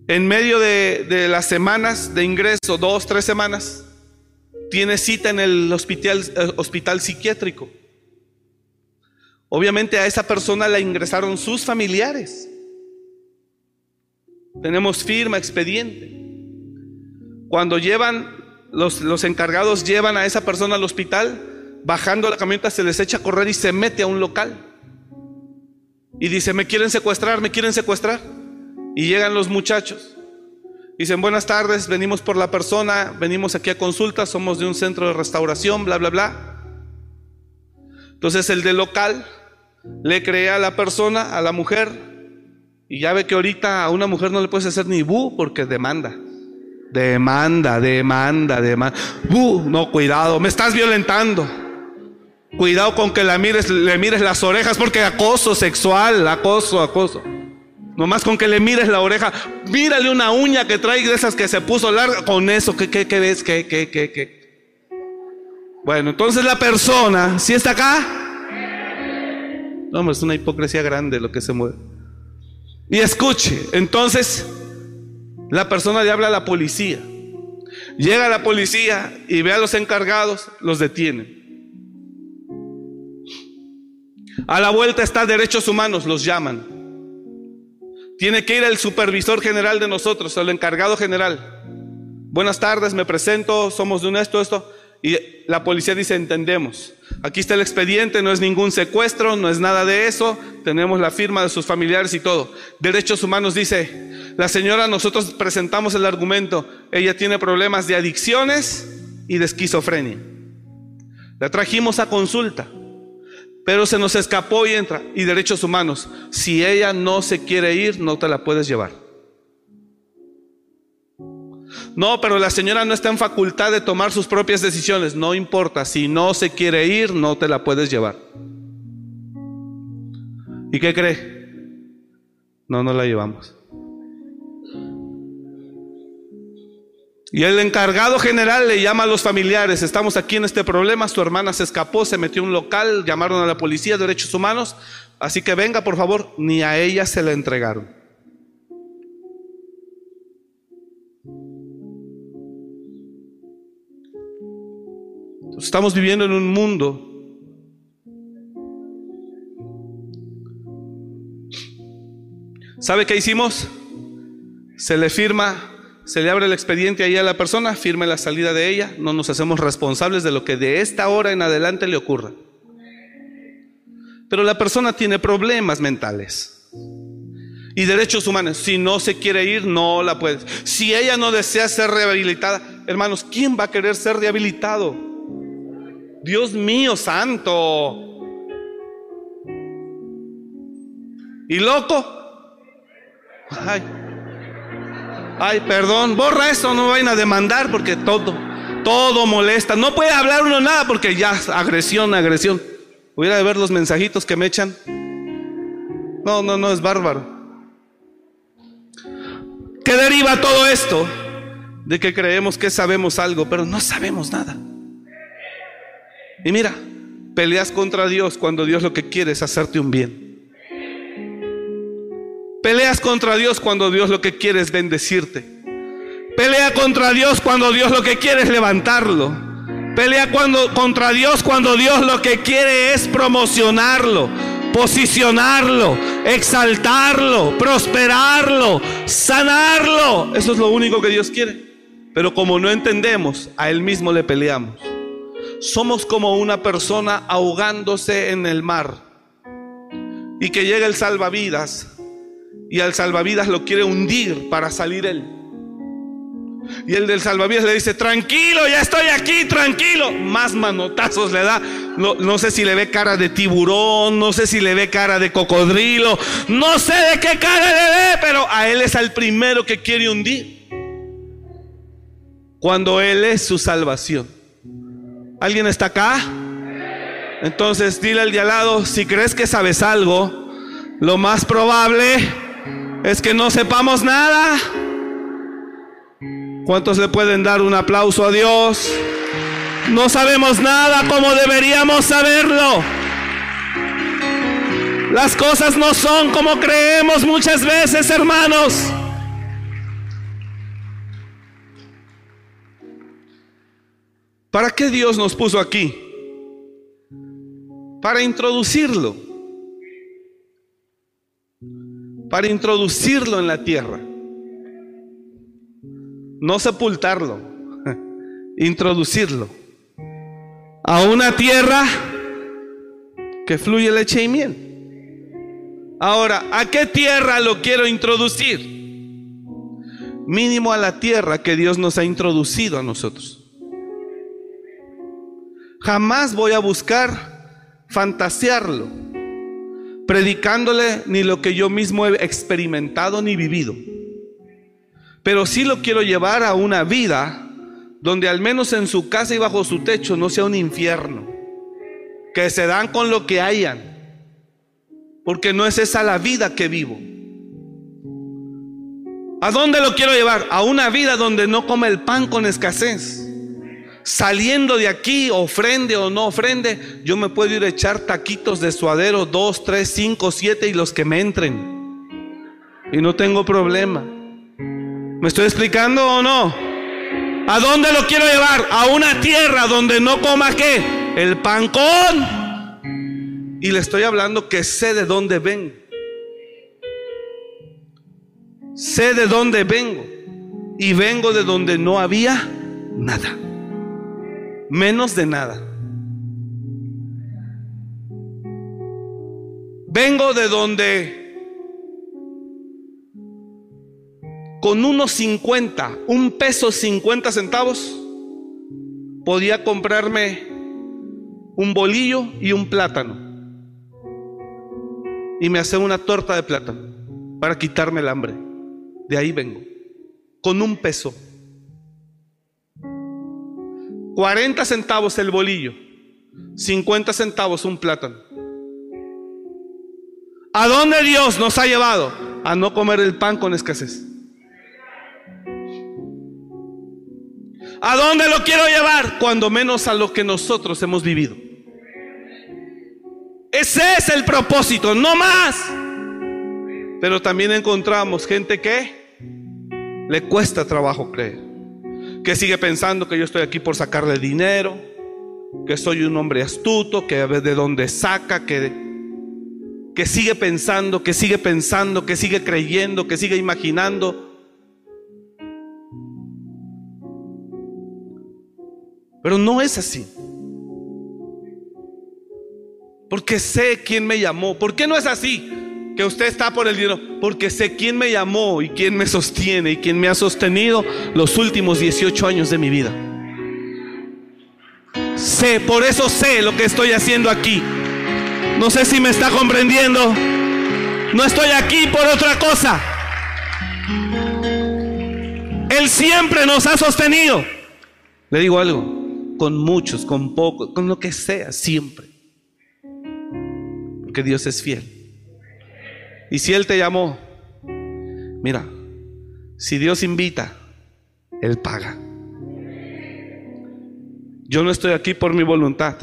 En medio de, las semanas de ingreso, dos, tres semanas, tiene cita en el hospital, eh, hospital psiquiátrico. Obviamente a esa persona la ingresaron sus familiares. Tenemos firma, expediente. Cuando llevan los, encargados llevan a esa persona al hospital, bajando la camioneta se les echa a correr y se mete a un local. Y dice, me quieren secuestrar, me quieren secuestrar. Y llegan los muchachos. Dicen, buenas tardes, venimos por la persona, venimos aquí a consulta, somos de un centro de restauración, bla, bla, bla. Entonces el del local le cree a la persona, a la mujer, y ya ve que ahorita a una mujer no le puedes hacer ni bu porque demanda. Demanda, demanda, demanda. Uh, no, cuidado, me estás violentando. Cuidado con que la mires, le mires las orejas porque acoso sexual, acoso, acoso. Nomás con que le mires la oreja, mírale una uña que trae de esas que se puso larga, con eso, ¿qué, qué, qué ves? ¿Qué, qué, qué, qué? Bueno, entonces la persona, ¿sí está acá? No, es una hipocresía grande lo que se mueve. Y escuche, entonces la persona le habla a la policía. Llega la policía y ve a los encargados, los detienen. A la vuelta está Derechos Humanos, los llaman. Tiene que ir el supervisor general de nosotros, el encargado general. Buenas tardes, me presento, somos de un esto, esto. Y la policía dice, entendemos. Aquí está el expediente, no es ningún secuestro, no es nada de eso. Tenemos la firma de sus familiares y todo. Derechos Humanos dice, la señora, nosotros presentamos el argumento, ella tiene problemas de adicciones y de esquizofrenia. La trajimos a consulta, pero se nos escapó y entra. Y Derechos Humanos, si ella no se quiere ir, no te la puedes llevar. No, pero la señora no está en facultad de tomar sus propias decisiones. No importa, si no se quiere ir, no te la puedes llevar. ¿Y qué cree? No, no la llevamos. Y el encargado general le llama a los familiares, estamos aquí en este problema, su hermana se escapó, se metió en un local, llamaron a la policía de derechos humanos, así que venga por favor, ni a ella se la entregaron. Estamos viviendo en un mundo ¿Sabe qué hicimos? Se le firma, se le abre el expediente ahí a la persona, firme la salida de ella, no nos hacemos responsables de lo que de esta hora en adelante le ocurra. Pero la persona tiene problemas mentales y derechos humanos. Si no se quiere ir, no la puede. Si ella no desea ser rehabilitada, hermanos, ¿quién va a querer ser rehabilitado? Dios mío santo. ¿Y loco? Ay, ay, perdón, borra eso, no vayan a demandar porque todo, todo molesta. No puede hablar uno nada porque ya agresión, agresión. Hubiera de ver los mensajitos que me echan. No, no, no, es bárbaro. ¿Qué deriva todo esto? De que creemos que sabemos algo, pero no sabemos nada. Y mira, peleas contra Dios cuando Dios lo que quiere es hacerte un bien. Peleas contra Dios cuando Dios lo que quiere es bendecirte. Pelea contra Dios cuando Dios lo que quiere es levantarlo. Pelea cuando, contra Dios cuando Dios lo que quiere es promocionarlo, posicionarlo, exaltarlo, prosperarlo, sanarlo. Eso es lo único que Dios quiere. Pero como no entendemos, a Él mismo le peleamos. Somos como una persona ahogándose en el mar y que llega el salvavidas y al salvavidas lo quiere hundir para salir él. Y el del salvavidas le dice, tranquilo, ya estoy aquí, tranquilo. Más manotazos le da. No, no, sé si le ve cara de tiburón, no sé si le ve cara de cocodrilo, no sé de qué cara le ve, pero a él es el primero que quiere hundir. Cuando él es su salvación. ¿Alguien está acá? Entonces dile al de al lado, si crees que sabes algo, lo más probable es que no sepamos nada. ¿Cuántos le pueden dar un aplauso a Dios? No sabemos nada como deberíamos saberlo. Las cosas no son como creemos muchas veces, hermanos. ¿Para qué Dios nos puso aquí? Para introducirlo. Para introducirlo en la tierra. No sepultarlo, introducirlo a una tierra que fluye leche y miel. Ahora, ¿a qué tierra lo quiero introducir? Mínimo a la tierra que Dios nos ha introducido a nosotros. Jamás voy a buscar fantasearlo, predicándole ni lo que yo mismo he experimentado ni vivido. Pero sí lo quiero llevar a una vida donde al menos en su casa y bajo su techo no sea un infierno. Que se dan con lo que hayan. Porque no es esa la vida que vivo. ¿A dónde lo quiero llevar? A una vida donde no come el pan con escasez. Saliendo de aquí, ofrende o no ofrende, yo me puedo ir a echar taquitos de suadero, dos, tres, cinco, siete y los que me entren. Y no tengo problema. ¿Me estoy explicando o no? ¿A dónde lo quiero llevar? A una tierra donde no coma qué? El pan con. Y le estoy hablando que sé de dónde vengo. Sé de dónde vengo. Y vengo de donde no había nada. Menos de nada. Vengo de donde con unos 50, un peso 50 centavos, podía comprarme un bolillo y un plátano. Y me hacía una torta de plátano para quitarme el hambre. De ahí vengo. Con un peso. 40 centavos el bolillo. 50 centavos un plátano. ¿A dónde Dios nos ha llevado? A no comer el pan con escasez. ¿A dónde lo quiero llevar? Cuando menos a lo que nosotros hemos vivido. Ese es el propósito, no más. Pero también encontramos gente que le cuesta trabajo creer. Que sigue pensando que yo estoy aquí por sacarle dinero, que soy un hombre astuto, que de dónde saca, que, que sigue pensando, que sigue pensando, que sigue creyendo, que sigue imaginando Pero no es así. Porque sé quién me llamó. ¿Por qué no es así? Que usted está por el dinero. Porque sé quién me llamó y quién me sostiene y quién me ha sostenido los últimos 18 años de mi vida. Sé, por eso sé lo que estoy haciendo aquí. No sé si me está comprendiendo. No estoy aquí por otra cosa. Él siempre nos ha sostenido. Le digo algo con muchos, con pocos, con lo que sea, siempre. porque Dios es fiel. Y si Él te llamó, mira, si Dios invita, Él paga. Yo no estoy aquí por mi voluntad.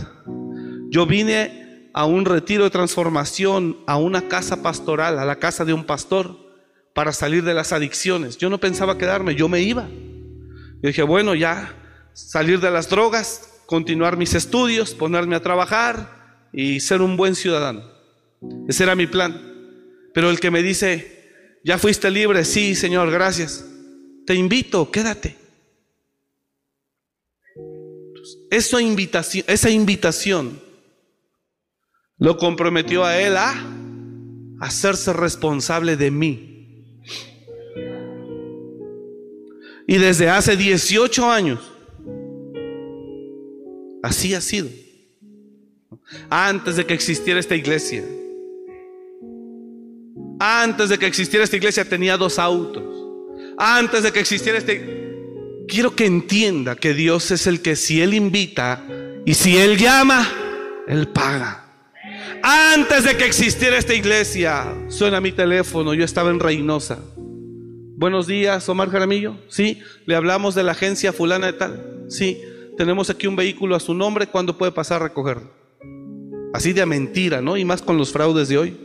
Yo vine a un retiro de transformación, a una casa pastoral, a la casa de un pastor, para salir de las adicciones. Yo no pensaba quedarme, yo me iba. Yo dije, bueno, ya salir de las drogas, continuar mis estudios, ponerme a trabajar y ser un buen ciudadano. Ese era mi plan. Pero el que me dice, ya fuiste libre, sí, Señor, gracias. Te invito, quédate. Esa invitación, esa invitación lo comprometió a él a hacerse responsable de mí. Y desde hace 18 años, así ha sido. Antes de que existiera esta iglesia, antes de que existiera esta iglesia tenía dos autos. Antes de que existiera este... Quiero que entienda que Dios es el que si Él invita y si Él llama, Él paga. Antes de que existiera esta iglesia, suena mi teléfono, yo estaba en Reynosa. Buenos días, Omar Jaramillo. Sí, le hablamos de la agencia fulana de tal. Sí, tenemos aquí un vehículo a su nombre, ¿cuándo puede pasar a recogerlo? Así de mentira, ¿no? Y más con los fraudes de hoy.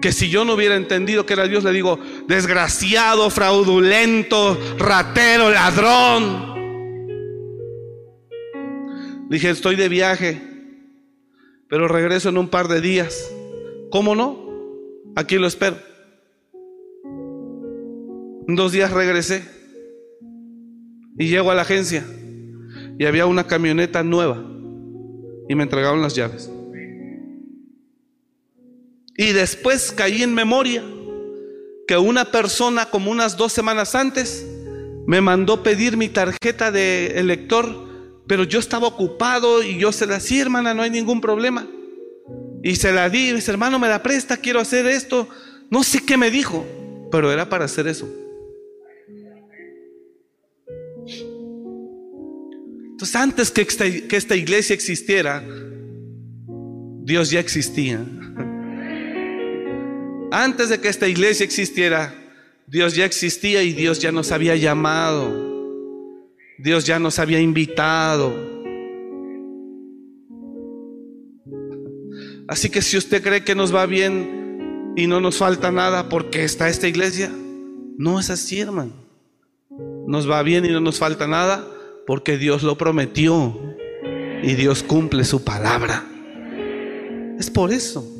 Que si yo no hubiera entendido que era Dios, le digo, desgraciado, fraudulento, ratero, ladrón. Dije, estoy de viaje, pero regreso en un par de días. ¿Cómo no? Aquí lo espero. Dos días regresé y llego a la agencia y había una camioneta nueva y me entregaron las llaves. Y después caí en memoria que una persona como unas dos semanas antes me mandó pedir mi tarjeta de elector, pero yo estaba ocupado y yo se la di, hermana, no hay ningún problema. Y se la di, dice, hermano, me la presta, quiero hacer esto. No sé qué me dijo, pero era para hacer eso. Entonces, antes que esta, que esta iglesia existiera, Dios ya existía. Antes de que esta iglesia existiera, Dios ya existía y Dios ya nos había llamado. Dios ya nos había invitado. Así que si usted cree que nos va bien y no nos falta nada porque está esta iglesia, no es así, hermano. Nos va bien y no nos falta nada porque Dios lo prometió y Dios cumple su palabra. Es por eso.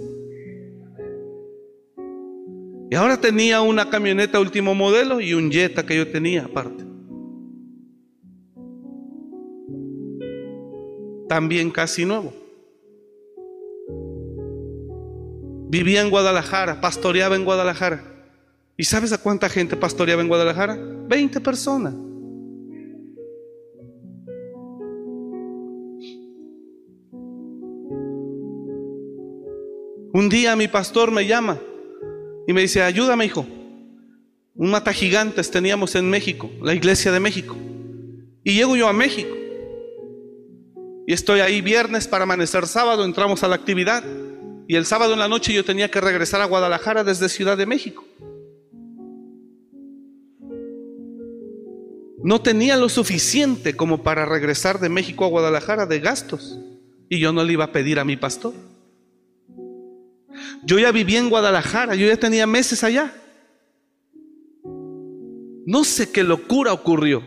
Y ahora tenía una camioneta último modelo y un Jetta que yo tenía aparte. También casi nuevo. Vivía en Guadalajara, pastoreaba en Guadalajara. ¿Y sabes a cuánta gente pastoreaba en Guadalajara? 20 personas. Un día mi pastor me llama y me dice, ayúdame hijo. Un mata gigantes teníamos en México, la iglesia de México. Y llego yo a México. Y estoy ahí viernes para amanecer sábado, entramos a la actividad. Y el sábado en la noche yo tenía que regresar a Guadalajara desde Ciudad de México. No tenía lo suficiente como para regresar de México a Guadalajara de gastos. Y yo no le iba a pedir a mi pastor. Yo ya vivía en Guadalajara, yo ya tenía meses allá. No sé qué locura ocurrió.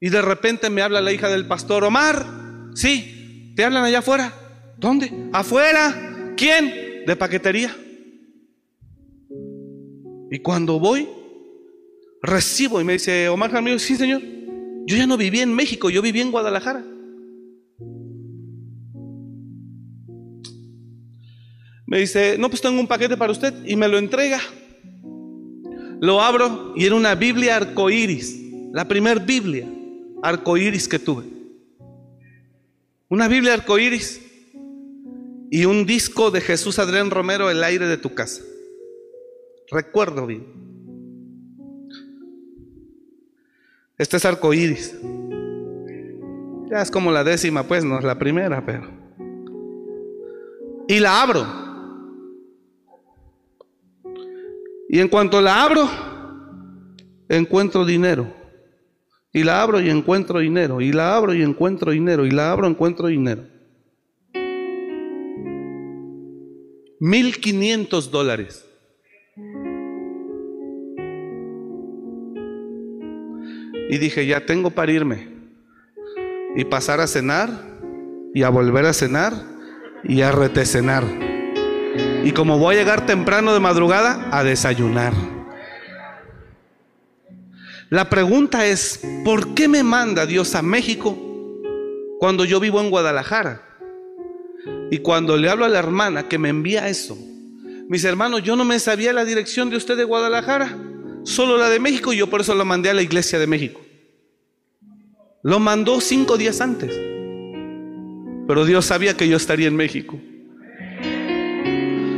Y de repente me habla la hija del pastor, Omar, sí, te hablan allá afuera. ¿Dónde? Afuera. ¿Quién? De paquetería. Y cuando voy, recibo y me dice, Omar Jaramillo, sí señor, yo ya no viví en México, yo viví en Guadalajara. Me dice, no, pues tengo un paquete para usted y me lo entrega. Lo abro y era una Biblia arcoíris, la primer Biblia arcoíris que tuve. Una Biblia arcoíris y un disco de Jesús Adrián Romero, El aire de tu casa. Recuerdo bien. Este es arcoíris. Ya es como la décima, pues no es la primera, pero. y la abro. Y en cuanto la abro, encuentro dinero. Y la abro y encuentro dinero. Y la abro y encuentro dinero. Y la abro y encuentro dinero. 1500 dólares. Y dije, ya tengo para irme. Y pasar a cenar. Y a volver a cenar. Y a retecenar. Y como voy a llegar temprano de madrugada, a desayunar. La pregunta es, ¿por qué me manda Dios a México cuando yo vivo en Guadalajara? Y cuando le hablo a la hermana que me envía eso, mis hermanos, yo no me sabía la dirección de usted de Guadalajara, solo la de México y yo por eso lo mandé a la iglesia de México. Lo mandó cinco días antes, pero Dios sabía que yo estaría en México.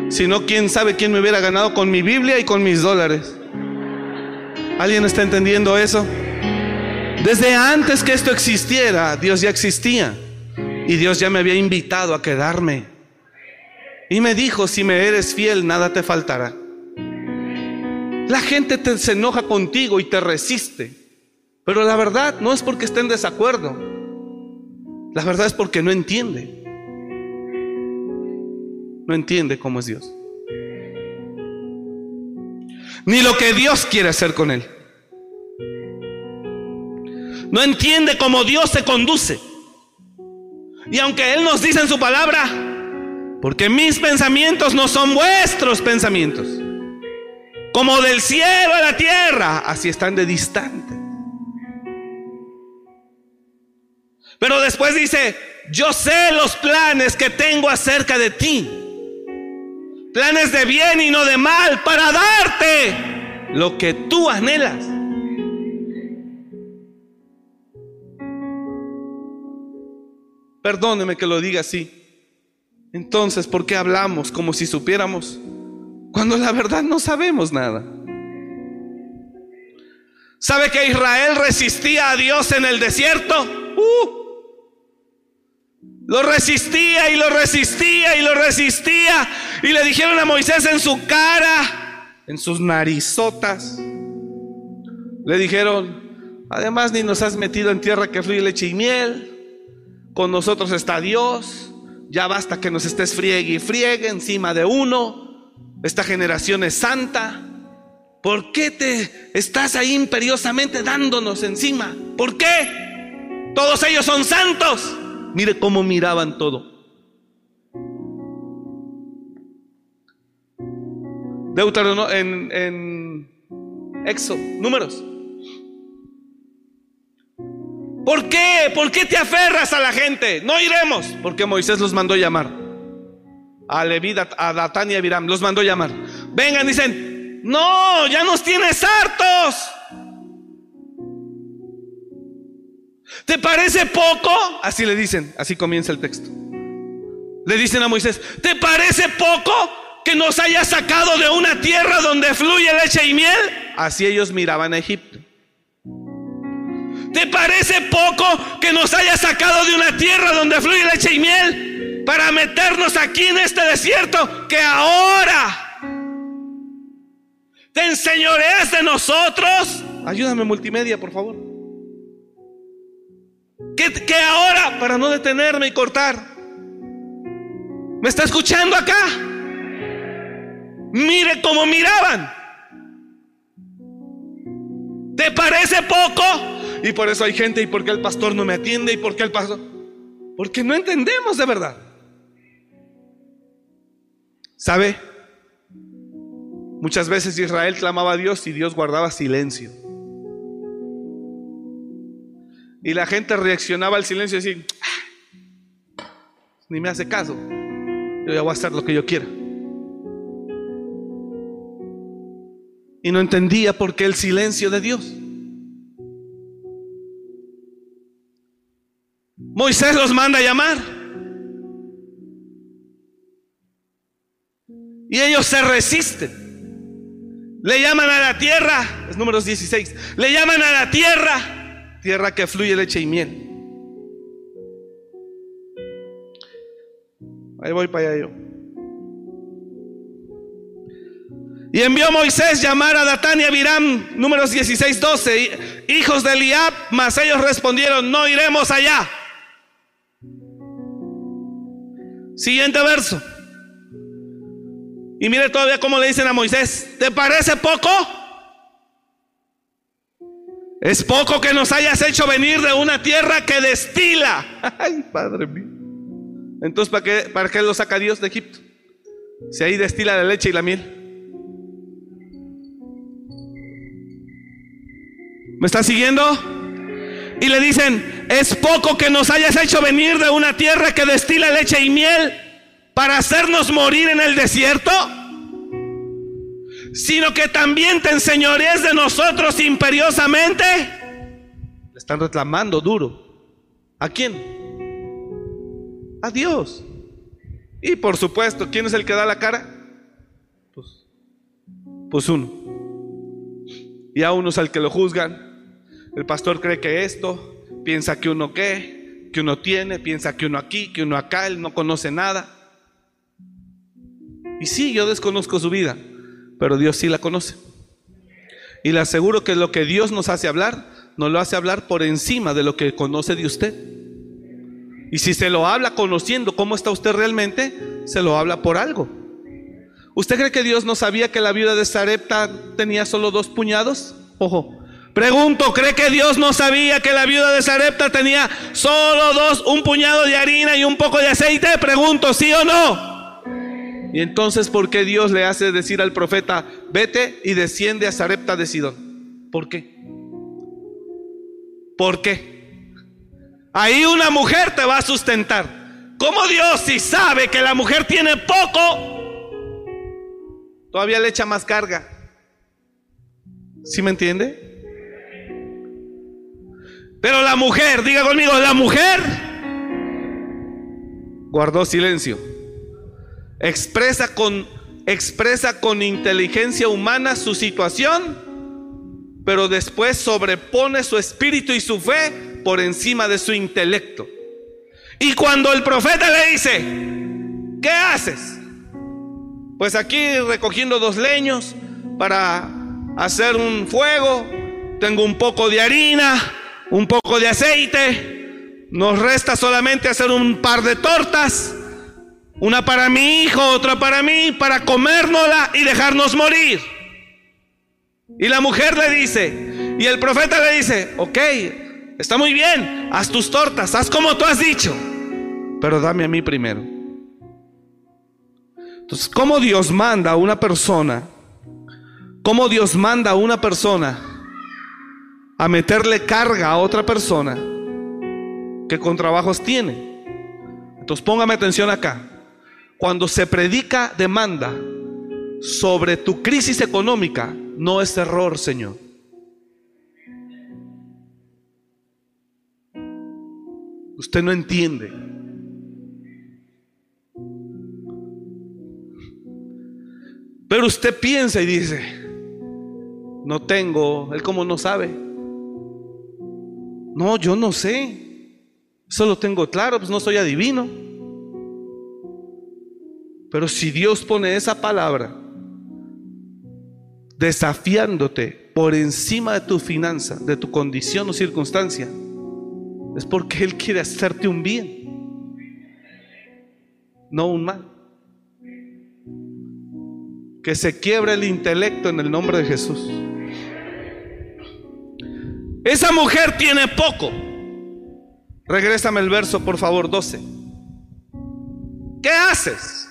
Si no, quién sabe quién me hubiera ganado con mi Biblia y con mis dólares. ¿Alguien está entendiendo eso? Desde antes que esto existiera, Dios ya existía. Y Dios ya me había invitado a quedarme. Y me dijo, si me eres fiel, nada te faltará. La gente te, se enoja contigo y te resiste. Pero la verdad no es porque esté en desacuerdo. La verdad es porque no entiende. No entiende cómo es Dios. Ni lo que Dios quiere hacer con él. No entiende cómo Dios se conduce. Y aunque Él nos dice en su palabra, porque mis pensamientos no son vuestros pensamientos, como del cielo a la tierra, así están de distante. Pero después dice, yo sé los planes que tengo acerca de ti. Planes de bien y no de mal para darte lo que tú anhelas. Perdóneme que lo diga así. Entonces, ¿por qué hablamos como si supiéramos cuando la verdad no sabemos nada? ¿Sabe que Israel resistía a Dios en el desierto? Uh, lo resistía y lo resistía y lo resistía. Y le dijeron a Moisés en su cara, en sus narizotas. Le dijeron, además ni nos has metido en tierra que fluye leche y miel. Con nosotros está Dios. Ya basta que nos estés friegue y friegue encima de uno. Esta generación es santa. ¿Por qué te estás ahí imperiosamente dándonos encima? ¿Por qué? Todos ellos son santos. Mire cómo miraban todo. Deuteronomio en, en Éxodo, números. ¿Por qué? ¿Por qué te aferras a la gente? No iremos. Porque Moisés los mandó llamar. A Leví, a Datán y a Abiram. Los mandó llamar. Vengan, dicen. No, ya nos tienes hartos. ¿Te parece poco? Así le dicen. Así comienza el texto. Le dicen a Moisés. ¿Te parece poco que nos haya sacado de una tierra donde fluye leche y miel? Así ellos miraban a Egipto. ¿Te parece poco que nos haya sacado de una tierra donde fluye leche y miel para meternos aquí en este desierto que ahora te enseñoreas de nosotros? Ayúdame multimedia, por favor. Que, que ahora, para no detenerme y cortar, ¿me está escuchando acá? Mire cómo miraban. ¿Te parece poco? Y por eso hay gente, ¿y por qué el pastor no me atiende? ¿Y por qué el pastor? Porque no entendemos de verdad. ¿Sabe? Muchas veces Israel clamaba a Dios y Dios guardaba silencio. Y la gente reaccionaba al silencio y ah, ni me hace caso, yo ya voy a hacer lo que yo quiera. Y no entendía por qué el silencio de Dios. Moisés los manda a llamar. Y ellos se resisten. Le llaman a la tierra, es números 16, le llaman a la tierra, tierra que fluye leche y miel. Ahí voy para allá yo. Y envió Moisés llamar a Datán y a Biram, números 16, 12, hijos de Eliab, mas ellos respondieron, no iremos allá. Siguiente verso. Y mire todavía cómo le dicen a Moisés, ¿te parece poco? Es poco que nos hayas hecho venir de una tierra que destila. Ay, Padre mío. Entonces, ¿para qué, ¿para qué lo saca Dios de Egipto? Si ahí destila la leche y la miel. ¿Me está siguiendo? Y le dicen, es poco que nos hayas hecho venir de una tierra que destila leche y miel para hacernos morir en el desierto, sino que también te enseñorees de nosotros imperiosamente. Le están reclamando duro. ¿A quién? A Dios. Y por supuesto, ¿quién es el que da la cara? Pues, pues uno. Y a uno es el que lo juzgan. El pastor cree que esto, piensa que uno qué, que uno tiene, piensa que uno aquí, que uno acá, él no conoce nada. Y sí, yo desconozco su vida, pero Dios sí la conoce. Y le aseguro que lo que Dios nos hace hablar, nos lo hace hablar por encima de lo que conoce de usted. Y si se lo habla conociendo cómo está usted realmente, se lo habla por algo. ¿Usted cree que Dios no sabía que la viuda de Sarepta tenía solo dos puñados? Ojo. Pregunto, ¿cree que Dios no sabía que la viuda de Sarepta tenía solo dos, un puñado de harina y un poco de aceite? Pregunto, ¿sí o no? Y entonces, ¿por qué Dios le hace decir al profeta, vete y desciende a Sarepta de Sidón? ¿Por qué? ¿Por qué? Ahí una mujer te va a sustentar. ¿Cómo Dios si sabe que la mujer tiene poco, todavía le echa más carga? ¿Sí me entiende? Pero la mujer, diga conmigo, la mujer guardó silencio. Expresa con, expresa con inteligencia humana su situación, pero después sobrepone su espíritu y su fe por encima de su intelecto. Y cuando el profeta le dice, ¿qué haces? Pues aquí recogiendo dos leños para hacer un fuego, tengo un poco de harina, un poco de aceite, nos resta solamente hacer un par de tortas, una para mi hijo, otra para mí, para comérnosla y dejarnos morir. Y la mujer le dice, y el profeta le dice, ok, está muy bien, haz tus tortas, haz como tú has dicho, pero dame a mí primero. Entonces, ¿cómo Dios manda a una persona? ¿Cómo Dios manda a una persona a meterle carga a otra persona que con trabajos tiene. Entonces póngame atención acá. Cuando se predica demanda sobre tu crisis económica, no es error, Señor. Usted no entiende. Pero usted piensa y dice, no tengo, él como no sabe. No, yo no sé. Eso lo tengo claro, pues no soy adivino. Pero si Dios pone esa palabra desafiándote por encima de tu finanza, de tu condición o circunstancia, es porque Él quiere hacerte un bien, no un mal. Que se quiebre el intelecto en el nombre de Jesús. Esa mujer tiene poco. Regrésame el verso, por favor, 12. ¿Qué haces?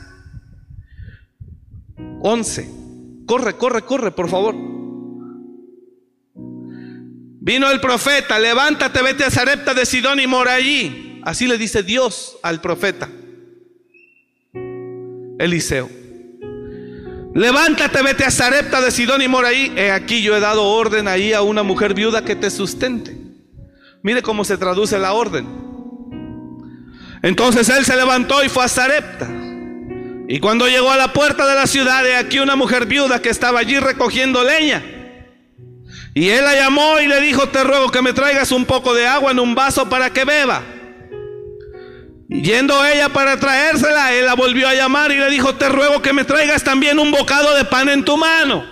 11. Corre, corre, corre, por favor. Vino el profeta, levántate, vete a Zarepta de Sidón y mora allí. Así le dice Dios al profeta. Eliseo. Levántate, vete a Zarepta de Sidón y mora ahí. He aquí yo he dado orden ahí a una mujer viuda que te sustente. Mire cómo se traduce la orden. Entonces él se levantó y fue a Zarepta. Y cuando llegó a la puerta de la ciudad, he aquí una mujer viuda que estaba allí recogiendo leña. Y él la llamó y le dijo, te ruego que me traigas un poco de agua en un vaso para que beba. Yendo ella para traérsela, él la volvió a llamar y le dijo, te ruego que me traigas también un bocado de pan en tu mano.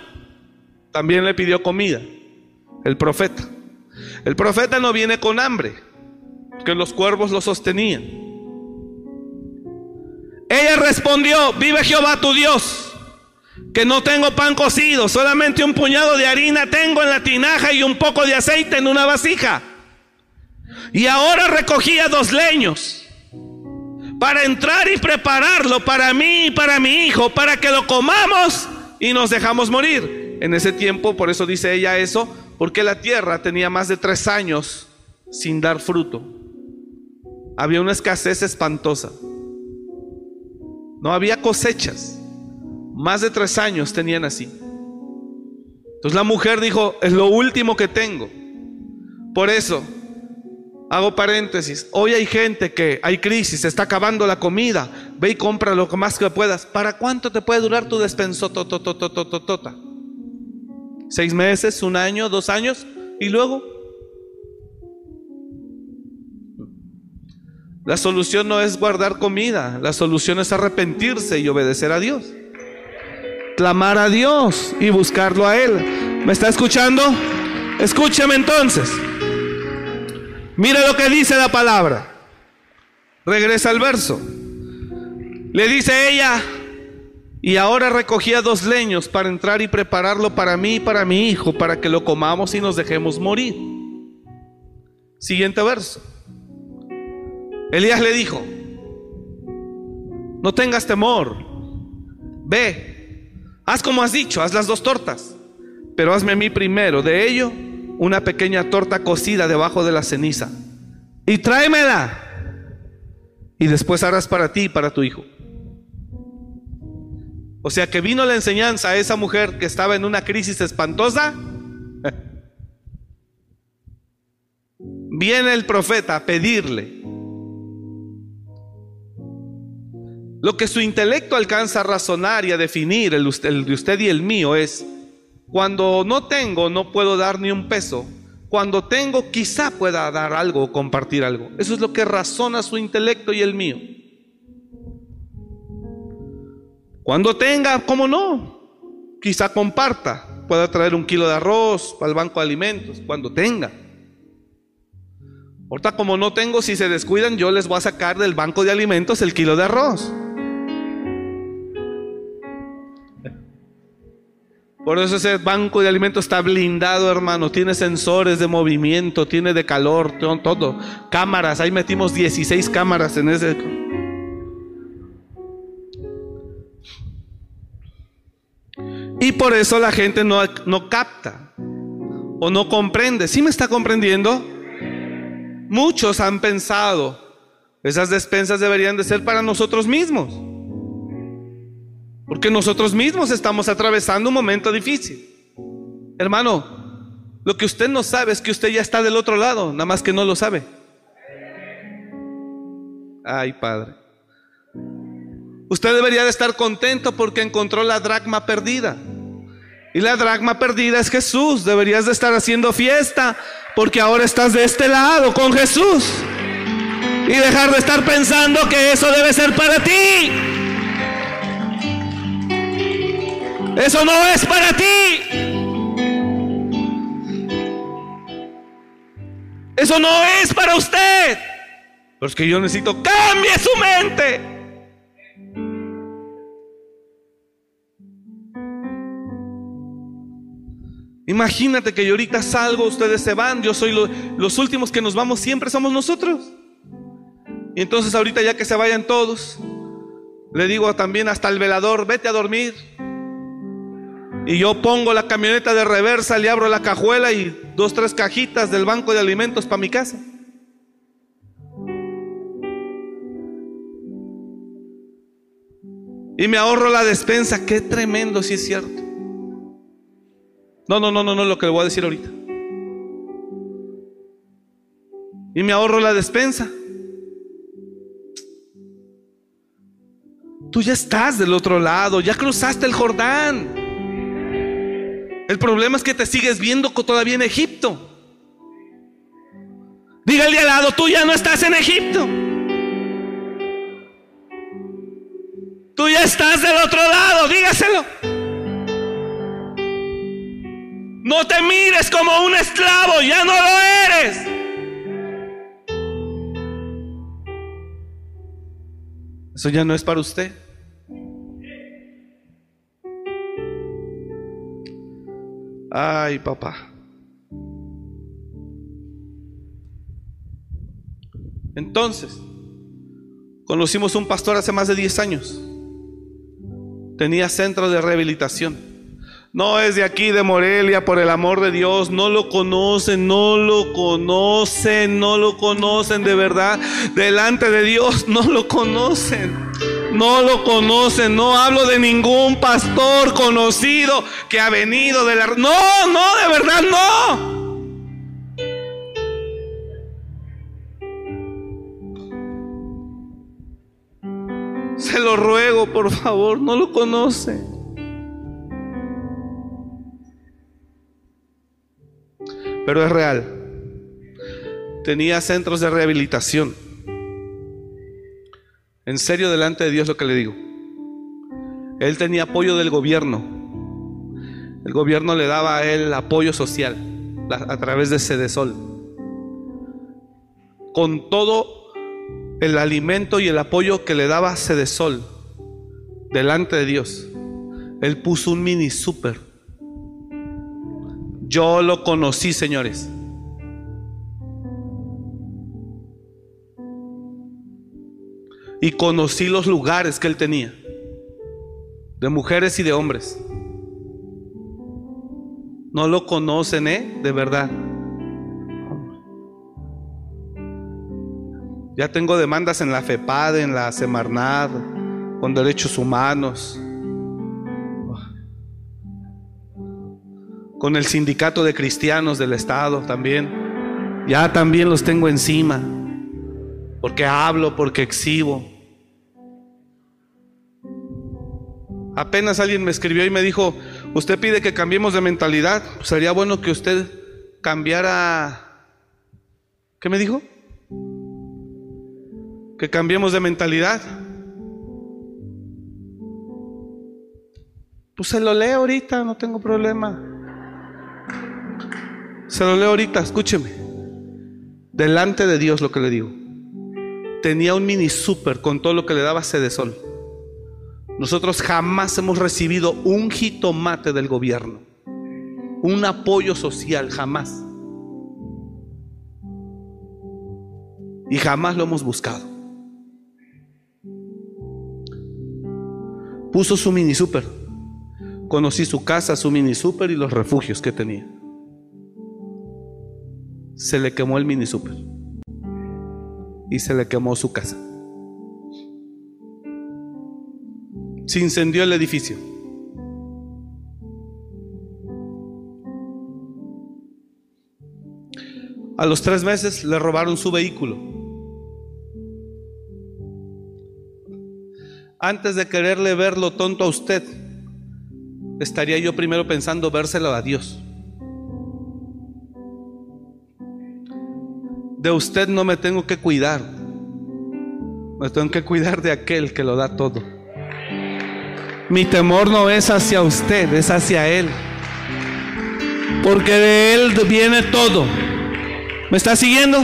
También le pidió comida, el profeta. El profeta no viene con hambre, que los cuervos lo sostenían. Ella respondió, vive Jehová tu Dios, que no tengo pan cocido, solamente un puñado de harina tengo en la tinaja y un poco de aceite en una vasija. Y ahora recogía dos leños para entrar y prepararlo para mí y para mi hijo, para que lo comamos y nos dejamos morir. En ese tiempo, por eso dice ella eso, porque la tierra tenía más de tres años sin dar fruto. Había una escasez espantosa. No había cosechas. Más de tres años tenían así. Entonces la mujer dijo, es lo último que tengo. Por eso, hago paréntesis, hoy hay gente que hay crisis, se está acabando la comida, ve y compra lo más que puedas. ¿Para cuánto te puede durar tu despenso? ¿Seis meses, un año, dos años? ¿Y luego? La solución no es guardar comida, la solución es arrepentirse y obedecer a Dios. Clamar a Dios y buscarlo a Él. ¿Me está escuchando? Escúchame entonces. Mira lo que dice la palabra. Regresa al verso. Le dice ella, y ahora recogía dos leños para entrar y prepararlo para mí y para mi hijo, para que lo comamos y nos dejemos morir. Siguiente verso. Elías le dijo, no tengas temor, ve, haz como has dicho, haz las dos tortas, pero hazme a mí primero de ello una pequeña torta cocida debajo de la ceniza y tráemela. Y después harás para ti y para tu hijo. O sea que vino la enseñanza a esa mujer que estaba en una crisis espantosa. Viene el profeta a pedirle Lo que su intelecto alcanza a razonar y a definir, el, de usted y el mío, es, cuando no tengo, no puedo dar ni un peso. Cuando tengo, quizá pueda dar algo o compartir algo. Eso es lo que razona su intelecto y el mío. Cuando tenga, ¿cómo no? Quizá comparta. Pueda traer un kilo de arroz para el banco de alimentos. Cuando tenga. Ahorita como no tengo, si se descuidan, yo les voy a sacar del banco de alimentos el kilo de arroz. Por eso ese banco de alimentos está blindado, hermano. Tiene sensores de movimiento, tiene de calor, todo. Cámaras, ahí metimos 16 cámaras en ese. Y por eso la gente no, no capta o no comprende. ¿Sí me está comprendiendo? Muchos han pensado, esas despensas deberían de ser para nosotros mismos. Porque nosotros mismos estamos atravesando un momento difícil. Hermano, lo que usted no sabe es que usted ya está del otro lado, nada más que no lo sabe. Ay, Padre. Usted debería de estar contento porque encontró la dracma perdida. Y la dracma perdida es Jesús. Deberías de estar haciendo fiesta porque ahora estás de este lado con Jesús. Y dejar de estar pensando que eso debe ser para ti. Eso no es para ti. Eso no es para usted. Pero es que yo necesito cambie su mente. Imagínate que yo ahorita salgo, ustedes se van, yo soy los últimos que nos vamos, siempre somos nosotros. Y entonces ahorita ya que se vayan todos, le digo también hasta el velador, vete a dormir. Y yo pongo la camioneta de reversa, le abro la cajuela y dos, tres cajitas del banco de alimentos para mi casa. Y me ahorro la despensa. Qué tremendo, si es cierto. No, no, no, no, no, lo que le voy a decir ahorita. Y me ahorro la despensa. Tú ya estás del otro lado, ya cruzaste el Jordán. El problema es que te sigues viendo todavía en Egipto. Dígale al lado, tú ya no estás en Egipto. Tú ya estás del otro lado, dígaselo. No te mires como un esclavo, ya no lo eres. Eso ya no es para usted. Ay, papá. Entonces, conocimos un pastor hace más de 10 años. Tenía centro de rehabilitación. No es de aquí, de Morelia, por el amor de Dios. No lo conocen, no lo conocen, no lo conocen de verdad. Delante de Dios no lo conocen. No lo conocen. No hablo de ningún pastor conocido que ha venido de la... No, no, de verdad no. Se lo ruego, por favor, no lo conoce. Pero es real. Tenía centros de rehabilitación. En serio, delante de Dios lo que le digo. Él tenía apoyo del gobierno. El gobierno le daba a él apoyo social a través de Cedesol. Con todo el alimento y el apoyo que le daba Cedesol delante de Dios, él puso un mini super. Yo lo conocí, señores. Y conocí los lugares que él tenía, de mujeres y de hombres. No lo conocen, ¿eh? De verdad. Ya tengo demandas en la FEPAD, en la Semarnat, con derechos humanos, con el sindicato de cristianos del Estado también. Ya también los tengo encima, porque hablo, porque exhibo. Apenas alguien me escribió y me dijo, usted pide que cambiemos de mentalidad, pues sería bueno que usted cambiara... ¿Qué me dijo? que cambiemos de mentalidad. Pues se lo leo ahorita, no tengo problema. Se lo leo ahorita, escúcheme. Delante de Dios lo que le digo. Tenía un mini super con todo lo que le daba sede sol. Nosotros jamás hemos recibido un jitomate del gobierno. Un apoyo social, jamás. Y jamás lo hemos buscado. Puso su mini super. Conocí su casa, su mini super y los refugios que tenía. Se le quemó el mini super. Y se le quemó su casa. Se incendió el edificio. A los tres meses le robaron su vehículo. antes de quererle verlo tonto a usted, estaría yo primero pensando vérselo a Dios. De usted no me tengo que cuidar. Me tengo que cuidar de aquel que lo da todo. Mi temor no es hacia usted, es hacia Él. Porque de Él viene todo. ¿Me está siguiendo?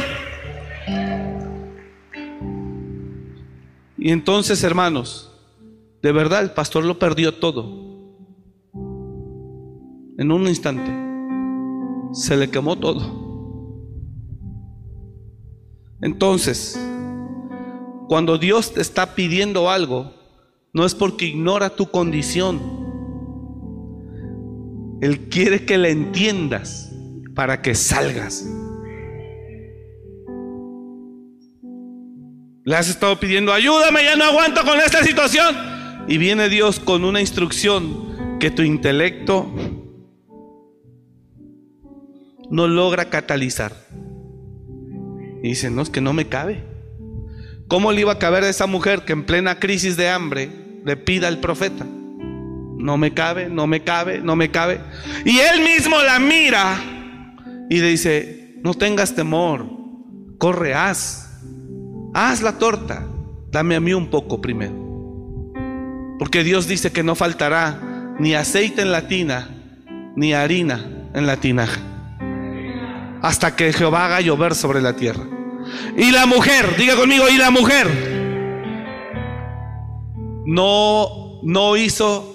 Y entonces, hermanos, de verdad, el pastor lo perdió todo. En un instante. Se le quemó todo. Entonces, cuando Dios te está pidiendo algo, no es porque ignora tu condición. Él quiere que le entiendas para que salgas. Le has estado pidiendo, ayúdame, ya no aguanto con esta situación. Y viene Dios con una instrucción que tu intelecto no logra catalizar. Y dice, no, es que no me cabe. ¿Cómo le iba a caber a esa mujer que en plena crisis de hambre le pida al profeta? No me cabe, no me cabe, no me cabe. Y él mismo la mira y le dice, no tengas temor, corre, haz, haz la torta, dame a mí un poco primero. Porque Dios dice que no faltará ni aceite en la tina, ni harina en la tinaja. Hasta que Jehová haga llover sobre la tierra. Y la mujer, diga conmigo, y la mujer no, no hizo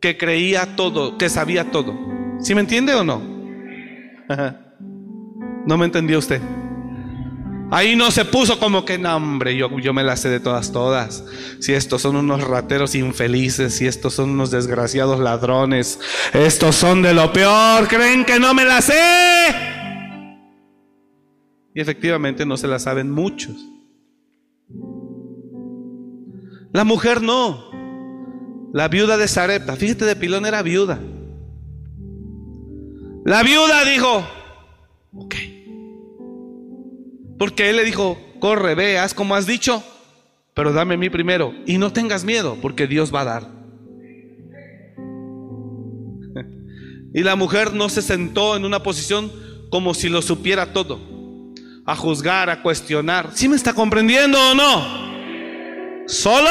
que creía todo, que sabía todo. ¿Sí me entiende o no? No me entendió usted. Ahí no se puso como que, no, hombre, yo, yo me la sé de todas, todas. Si estos son unos rateros infelices, si estos son unos desgraciados ladrones, estos son de lo peor, creen que no me la sé. Y efectivamente no se la saben muchos. La mujer no. La viuda de Sarepta, fíjate, de Pilón era viuda. La viuda dijo, ok. Porque él le dijo, corre, ve, haz como has dicho, pero dame a mí primero. Y no tengas miedo, porque Dios va a dar. Y la mujer no se sentó en una posición como si lo supiera todo, a juzgar, a cuestionar. ¿Sí me está comprendiendo o no? Solo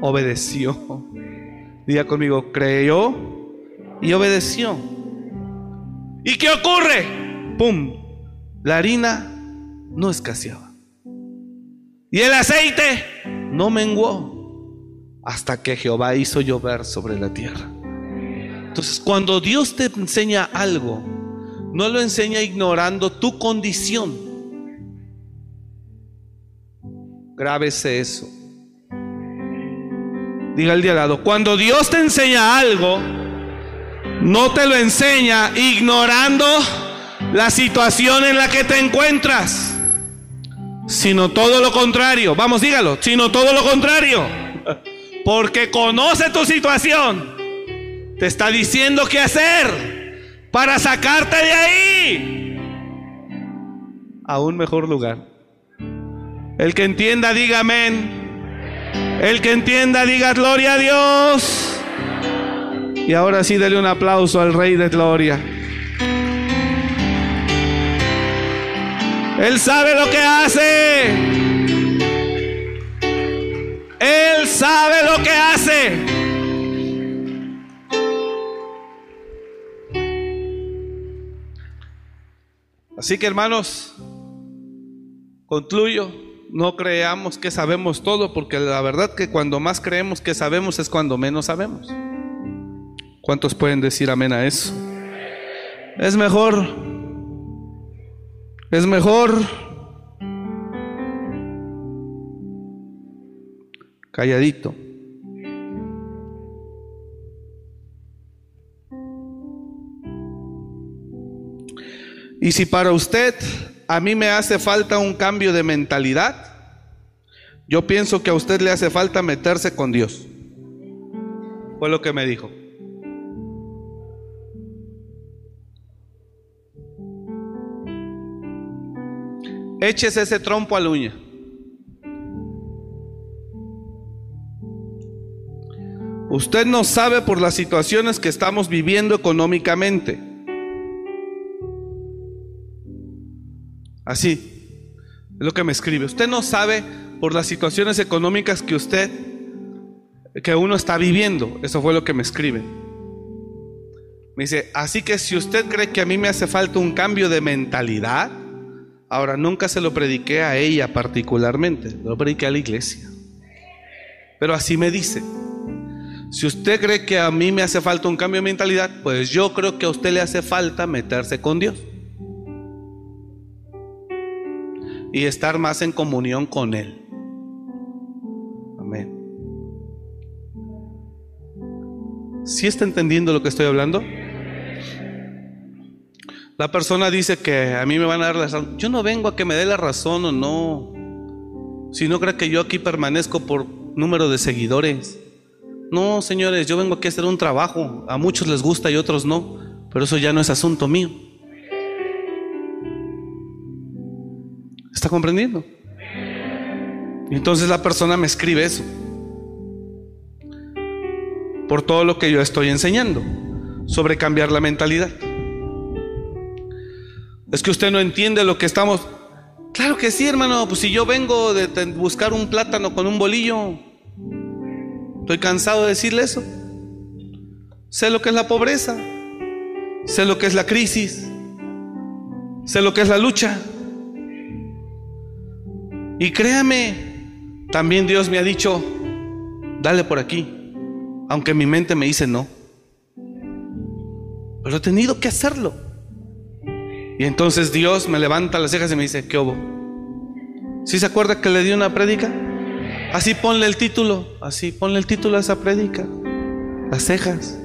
obedeció. Diga conmigo, creyó y obedeció. ¿Y qué ocurre? ¡Pum! La harina no escaseaba. Y el aceite no menguó hasta que Jehová hizo llover sobre la tierra. Entonces, cuando Dios te enseña algo, no lo enseña ignorando tu condición. Grábese eso. Diga el al lado, cuando Dios te enseña algo, no te lo enseña ignorando la situación en la que te encuentras, sino todo lo contrario. Vamos, dígalo, sino todo lo contrario. Porque conoce tu situación. Te está diciendo qué hacer para sacarte de ahí a un mejor lugar. El que entienda, diga amén. El que entienda, diga gloria a Dios. Y ahora sí, dele un aplauso al Rey de Gloria. Él sabe lo que hace. Él sabe lo que hace. Así que hermanos, concluyo, no creamos que sabemos todo, porque la verdad que cuando más creemos que sabemos es cuando menos sabemos. ¿Cuántos pueden decir amén a eso? Es mejor, es mejor calladito. Y si para usted a mí me hace falta un cambio de mentalidad, yo pienso que a usted le hace falta meterse con Dios. Fue lo que me dijo. Échese ese trompo al uña. Usted no sabe por las situaciones que estamos viviendo económicamente. Así, es lo que me escribe. Usted no sabe por las situaciones económicas que usted, que uno está viviendo. Eso fue lo que me escribe. Me dice, así que si usted cree que a mí me hace falta un cambio de mentalidad, ahora nunca se lo prediqué a ella particularmente, lo prediqué a la iglesia. Pero así me dice, si usted cree que a mí me hace falta un cambio de mentalidad, pues yo creo que a usted le hace falta meterse con Dios. Y estar más en comunión con Él. Amén. ¿Sí está entendiendo lo que estoy hablando? La persona dice que a mí me van a dar la razón. Yo no vengo a que me dé la razón o no. Si no cree que yo aquí permanezco por número de seguidores. No, señores, yo vengo aquí a hacer un trabajo. A muchos les gusta y otros no. Pero eso ya no es asunto mío. ¿Está comprendiendo? Entonces la persona me escribe eso. Por todo lo que yo estoy enseñando sobre cambiar la mentalidad. Es que usted no entiende lo que estamos. Claro que sí, hermano. Pues si yo vengo de buscar un plátano con un bolillo, Estoy cansado de decirle eso. Sé lo que es la pobreza. Sé lo que es la crisis. Sé lo que es la lucha. Y créame, también Dios me ha dicho, dale por aquí, aunque mi mente me dice no. Pero he tenido que hacerlo. Y entonces Dios me levanta las cejas y me dice, ¿qué hubo? ¿Sí se acuerda que le di una prédica? Así ponle el título, así ponle el título a esa prédica. Las cejas.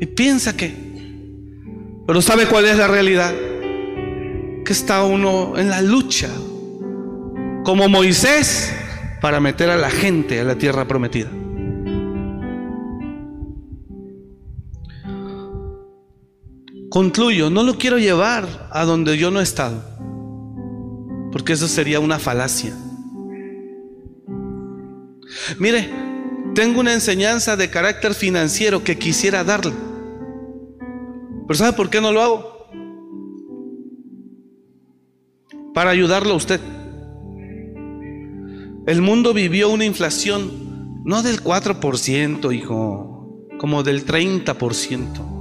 Y piensa que, pero ¿sabe cuál es la realidad? Que está uno en la lucha, como Moisés, para meter a la gente a la tierra prometida. Concluyo, no lo quiero llevar a donde yo no he estado, porque eso sería una falacia. Mire, tengo una enseñanza de carácter financiero que quisiera darle, pero ¿sabe por qué no lo hago? Para ayudarlo a usted. El mundo vivió una inflación no del 4%, hijo, como del 30%.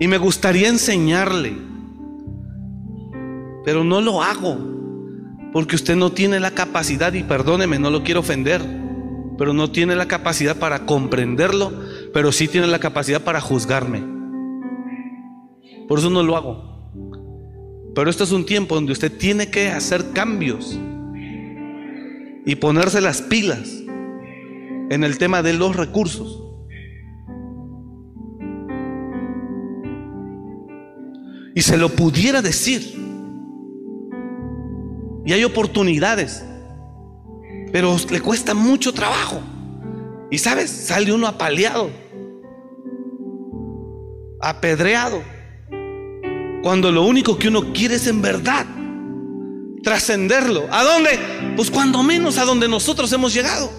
Y me gustaría enseñarle, pero no lo hago, porque usted no tiene la capacidad, y perdóneme, no lo quiero ofender, pero no tiene la capacidad para comprenderlo, pero sí tiene la capacidad para juzgarme. Por eso no lo hago. Pero esto es un tiempo donde usted tiene que hacer cambios y ponerse las pilas en el tema de los recursos. y se lo pudiera decir. Y hay oportunidades, pero le cuesta mucho trabajo. Y sabes, sale uno apaleado, apedreado, cuando lo único que uno quiere es en verdad trascenderlo. ¿A dónde? Pues cuando menos a donde nosotros hemos llegado.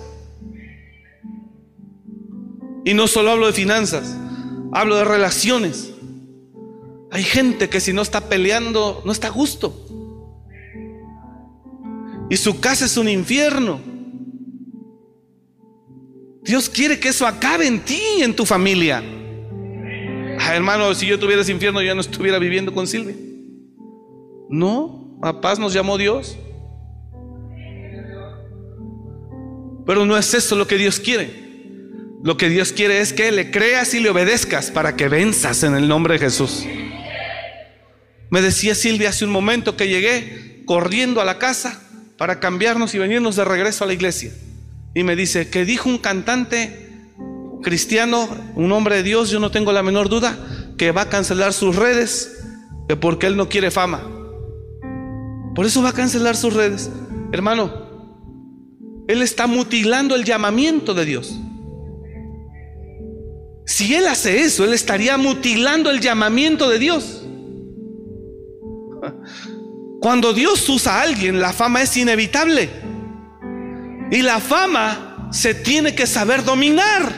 Y no solo hablo de finanzas, hablo de relaciones. Hay gente que si no está peleando, no está a gusto. Y su casa es un infierno. Dios quiere que eso acabe en ti y en tu familia. Ah, hermano, si yo tuviera ese infierno, ya no estuviera viviendo con Silvia. No, a paz nos llamó Dios. Pero no es eso lo que Dios quiere. Lo que Dios quiere es que le creas y le obedezcas para que venzas en el nombre de Jesús. Me decía Silvia hace un momento que llegué corriendo a la casa para cambiarnos y venirnos de regreso a la iglesia. Y me dice que dijo un cantante cristiano, un hombre de Dios, yo no tengo la menor duda, que va a cancelar sus redes, que porque él no quiere fama. Por eso va a cancelar sus redes. Hermano, él está mutilando el llamamiento de Dios. Si él hace eso, él estaría mutilando el llamamiento de Dios. Cuando Dios usa a alguien, la fama es inevitable. Y la fama se tiene que saber dominar,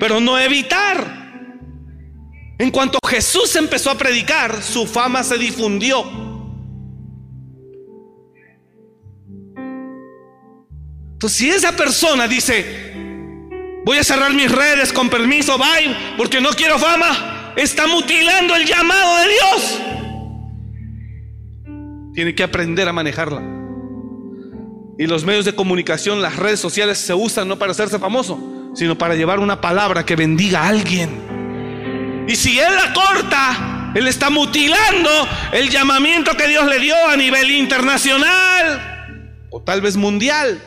pero no evitar. En cuanto Jesús empezó a predicar, su fama se difundió. Entonces, si esa persona dice, voy a cerrar mis redes con permiso, bye, porque no quiero fama, está mutilando el llamado de Dios. Tiene que aprender a manejarla. Y los medios de comunicación, las redes sociales se usan no para hacerse famoso, sino para llevar una palabra que bendiga a alguien. Y si él la corta, él está mutilando el llamamiento que Dios le dio a nivel internacional o tal vez mundial.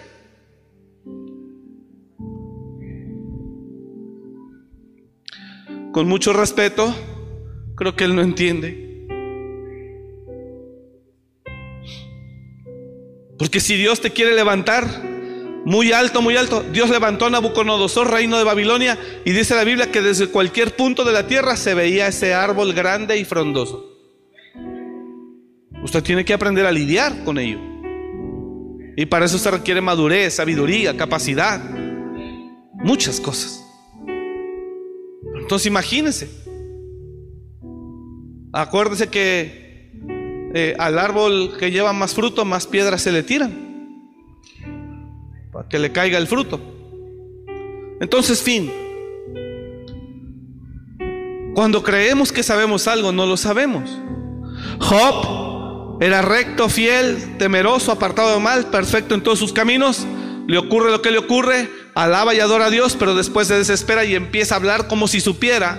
Con mucho respeto, creo que él no entiende. Porque si Dios te quiere levantar muy alto, muy alto, Dios levantó a Nabucodonosor, reino de Babilonia, y dice la Biblia que desde cualquier punto de la tierra se veía ese árbol grande y frondoso. Usted tiene que aprender a lidiar con ello. Y para eso se requiere madurez, sabiduría, capacidad, muchas cosas. Entonces imagínese. Acuérdese que eh, al árbol que lleva más fruto, más piedras se le tiran. Que le caiga el fruto. Entonces, fin. Cuando creemos que sabemos algo, no lo sabemos. Job era recto, fiel, temeroso, apartado de mal, perfecto en todos sus caminos. Le ocurre lo que le ocurre, alaba y adora a Dios, pero después se desespera y empieza a hablar como si supiera,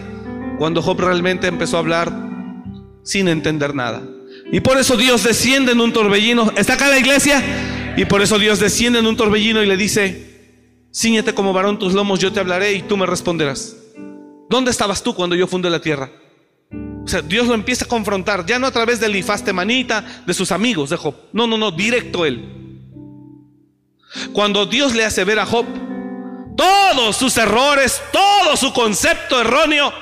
cuando Job realmente empezó a hablar sin entender nada. Y por eso Dios desciende en un torbellino. ¿Está acá la iglesia? Y por eso Dios desciende en un torbellino y le dice, ciñete como varón tus lomos, yo te hablaré y tú me responderás. ¿Dónde estabas tú cuando yo fundé la tierra? O sea, Dios lo empieza a confrontar, ya no a través del Elifaz manita, de sus amigos de Job. No, no, no, directo él. Cuando Dios le hace ver a Job todos sus errores, todo su concepto erróneo,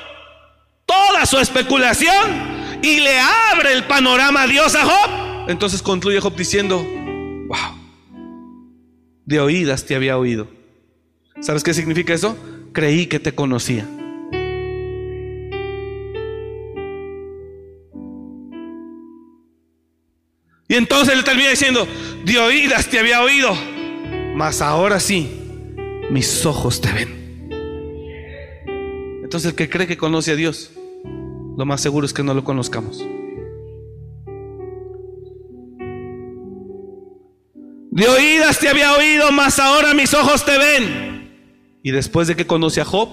toda su especulación, y le abre el panorama a Dios a Job, entonces concluye Job diciendo, wow, de oídas te había oído. ¿Sabes qué significa eso? Creí que te conocía. Y entonces le termina diciendo, de oídas te había oído, mas ahora sí, mis ojos te ven. Entonces el que cree que conoce a Dios, lo más seguro es que no lo conozcamos. De oídas te había oído, mas ahora mis ojos te ven. Y después de que conoce a Job,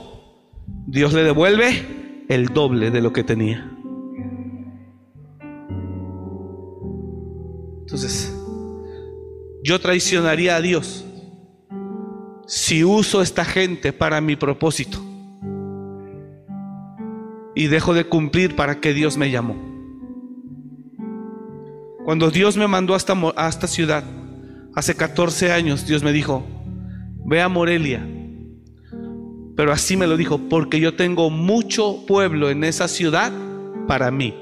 Dios le devuelve el doble de lo que tenía. Entonces, yo traicionaría a Dios si uso esta gente para mi propósito y dejo de cumplir para que Dios me llamó. Cuando Dios me mandó a esta ciudad, hace 14 años, Dios me dijo, ve a Morelia. Pero así me lo dijo, porque yo tengo mucho pueblo en esa ciudad para mí.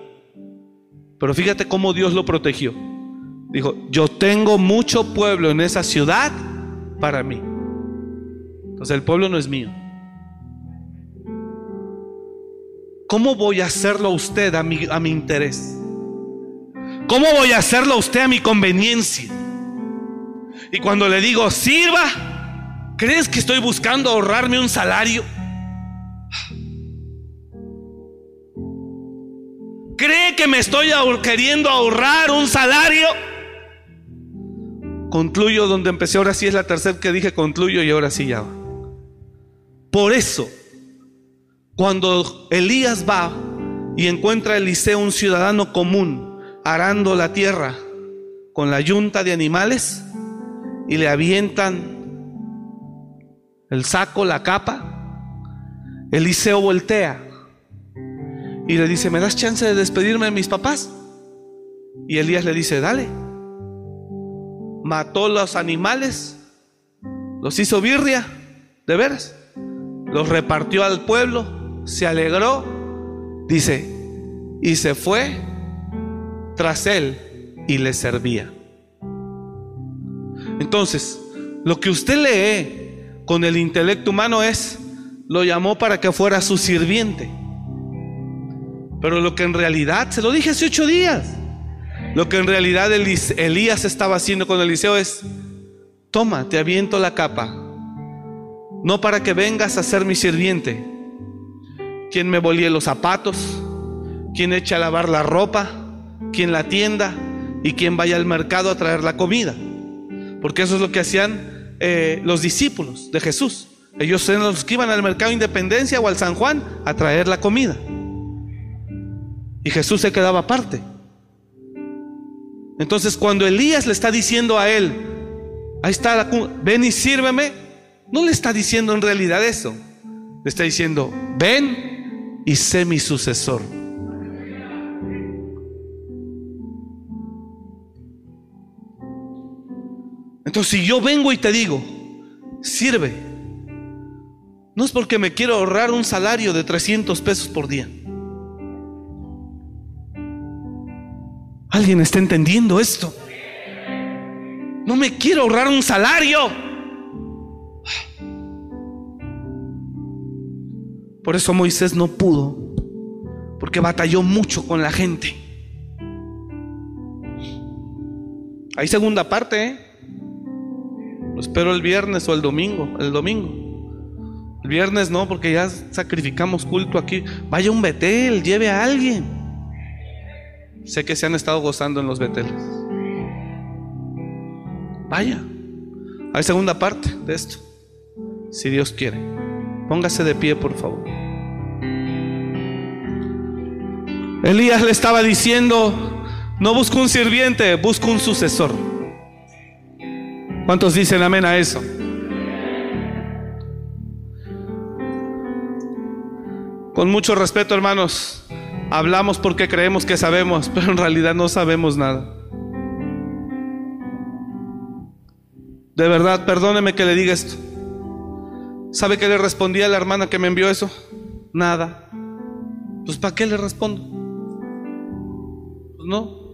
Pero fíjate cómo Dios lo protegió. Dijo, yo tengo mucho pueblo en esa ciudad para mí. Entonces el pueblo no es mío. ¿Cómo voy a hacerlo a usted a mi, a mi interés? ¿Cómo voy a hacerlo a usted a mi conveniencia? Y cuando le digo, sirva, ¿crees que estoy buscando ahorrarme un salario? ¿Cree que me estoy queriendo ahorrar un salario? Concluyo donde empecé, ahora sí es la tercera que dije, concluyo y ahora sí ya. Por eso cuando Elías va y encuentra a Eliseo, un ciudadano común, arando la tierra con la yunta de animales, y le avientan el saco, la capa, Eliseo voltea y le dice, ¿me das chance de despedirme de mis papás? Y Elías le dice, dale. Mató los animales, los hizo birria, de veras, los repartió al pueblo se alegró, dice, y se fue tras él y le servía. Entonces, lo que usted lee con el intelecto humano es, lo llamó para que fuera su sirviente. Pero lo que en realidad, se lo dije hace ocho días, lo que en realidad Elías estaba haciendo con Eliseo es, toma, te aviento la capa, no para que vengas a ser mi sirviente, quien me volía los zapatos, quien echa a lavar la ropa, quien la tienda y quien vaya al mercado a traer la comida. Porque eso es lo que hacían eh, los discípulos de Jesús. Ellos eran los que iban al mercado Independencia o al San Juan a traer la comida. Y Jesús se quedaba aparte. Entonces cuando Elías le está diciendo a él, ahí está, la, ven y sírveme, no le está diciendo en realidad eso. Le está diciendo, ven y sé mi sucesor. Entonces, si yo vengo y te digo, sirve, no es porque me quiero ahorrar un salario de 300 pesos por día. ¿Alguien está entendiendo esto? No me quiero ahorrar un salario. Por eso Moisés no pudo, porque batalló mucho con la gente. Hay segunda parte, ¿eh? Espero el viernes o el domingo, el domingo. El viernes no, porque ya sacrificamos culto aquí. Vaya un Betel, lleve a alguien. Sé que se han estado gozando en los Beteles. Vaya. Hay segunda parte de esto. Si Dios quiere. Póngase de pie, por favor. Elías le estaba diciendo, no busco un sirviente, busco un sucesor. ¿Cuántos dicen amén a eso? Con mucho respeto, hermanos, hablamos porque creemos que sabemos, pero en realidad no sabemos nada. De verdad, perdóneme que le diga esto. ¿Sabe qué le respondí a la hermana que me envió eso? Nada. Pues ¿para qué le respondo? Pues no.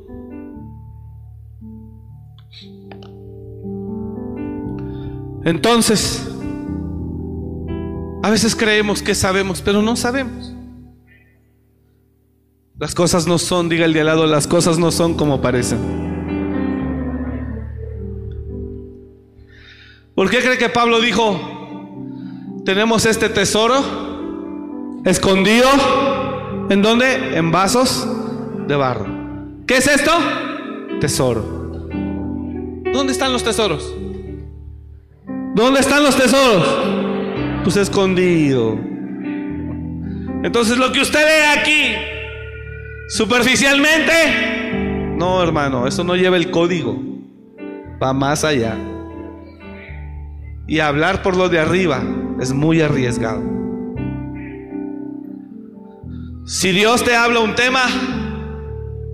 Entonces, a veces creemos que sabemos, pero no sabemos. Las cosas no son, diga el de al lado, las cosas no son como parecen. ¿Por qué cree que Pablo dijo, tenemos este tesoro escondido, ¿en dónde? En vasos de barro. ¿Qué es esto? Tesoro. ¿Dónde están los tesoros? ¿Dónde están los tesoros? Pues escondido. Entonces lo que usted ve aquí, superficialmente, no hermano, eso no lleva el código. Va más allá. Y hablar por lo de arriba es muy arriesgado. Si Dios te habla un tema,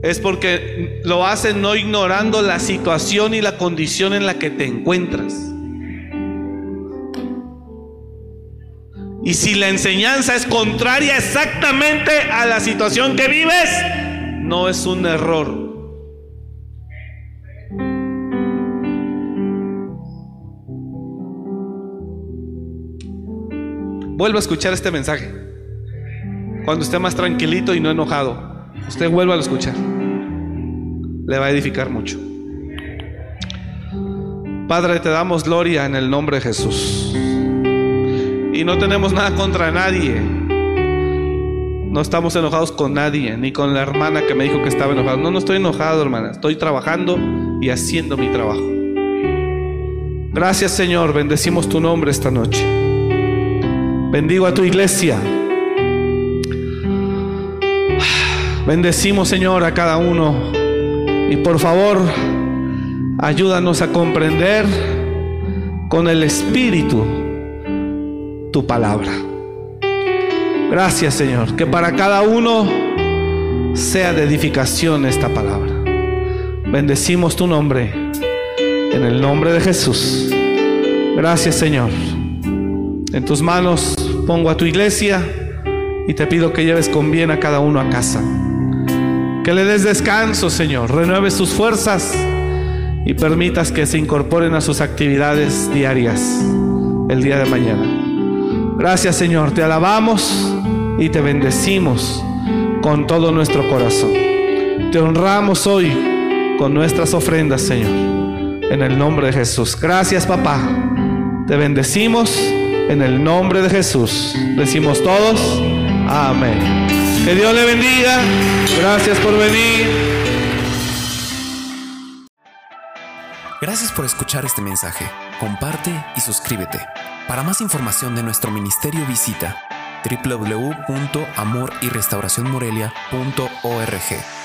es porque lo hace no ignorando la situación y la condición en la que te encuentras. Y si la enseñanza es contraria exactamente a la situación que vives, no es un error. Vuelva a escuchar este mensaje. Cuando esté más tranquilito y no enojado, usted vuelva a escuchar. Le va a edificar mucho. Padre, te damos gloria en el nombre de Jesús. Y no tenemos nada contra nadie. No estamos enojados con nadie, ni con la hermana que me dijo que estaba enojado. No, no estoy enojado, hermana. Estoy trabajando y haciendo mi trabajo. Gracias, Señor. Bendecimos tu nombre esta noche. Bendigo a tu iglesia. Bendecimos, Señor, a cada uno. Y por favor, ayúdanos a comprender con el Espíritu tu palabra. Gracias Señor, que para cada uno sea de edificación esta palabra. Bendecimos tu nombre en el nombre de Jesús. Gracias Señor. En tus manos pongo a tu iglesia y te pido que lleves con bien a cada uno a casa. Que le des descanso, Señor. Renueve sus fuerzas y permitas que se incorporen a sus actividades diarias el día de mañana. Gracias Señor, te alabamos y te bendecimos con todo nuestro corazón. Te honramos hoy con nuestras ofrendas, Señor, en el nombre de Jesús. Gracias, papá. Te bendecimos en el nombre de Jesús. Decimos todos, amén. Que Dios le bendiga. Gracias por venir.
Gracias por escuchar este mensaje. Comparte y suscríbete. Para más información de nuestro ministerio visita www.amoryrestauracionmorelia.org.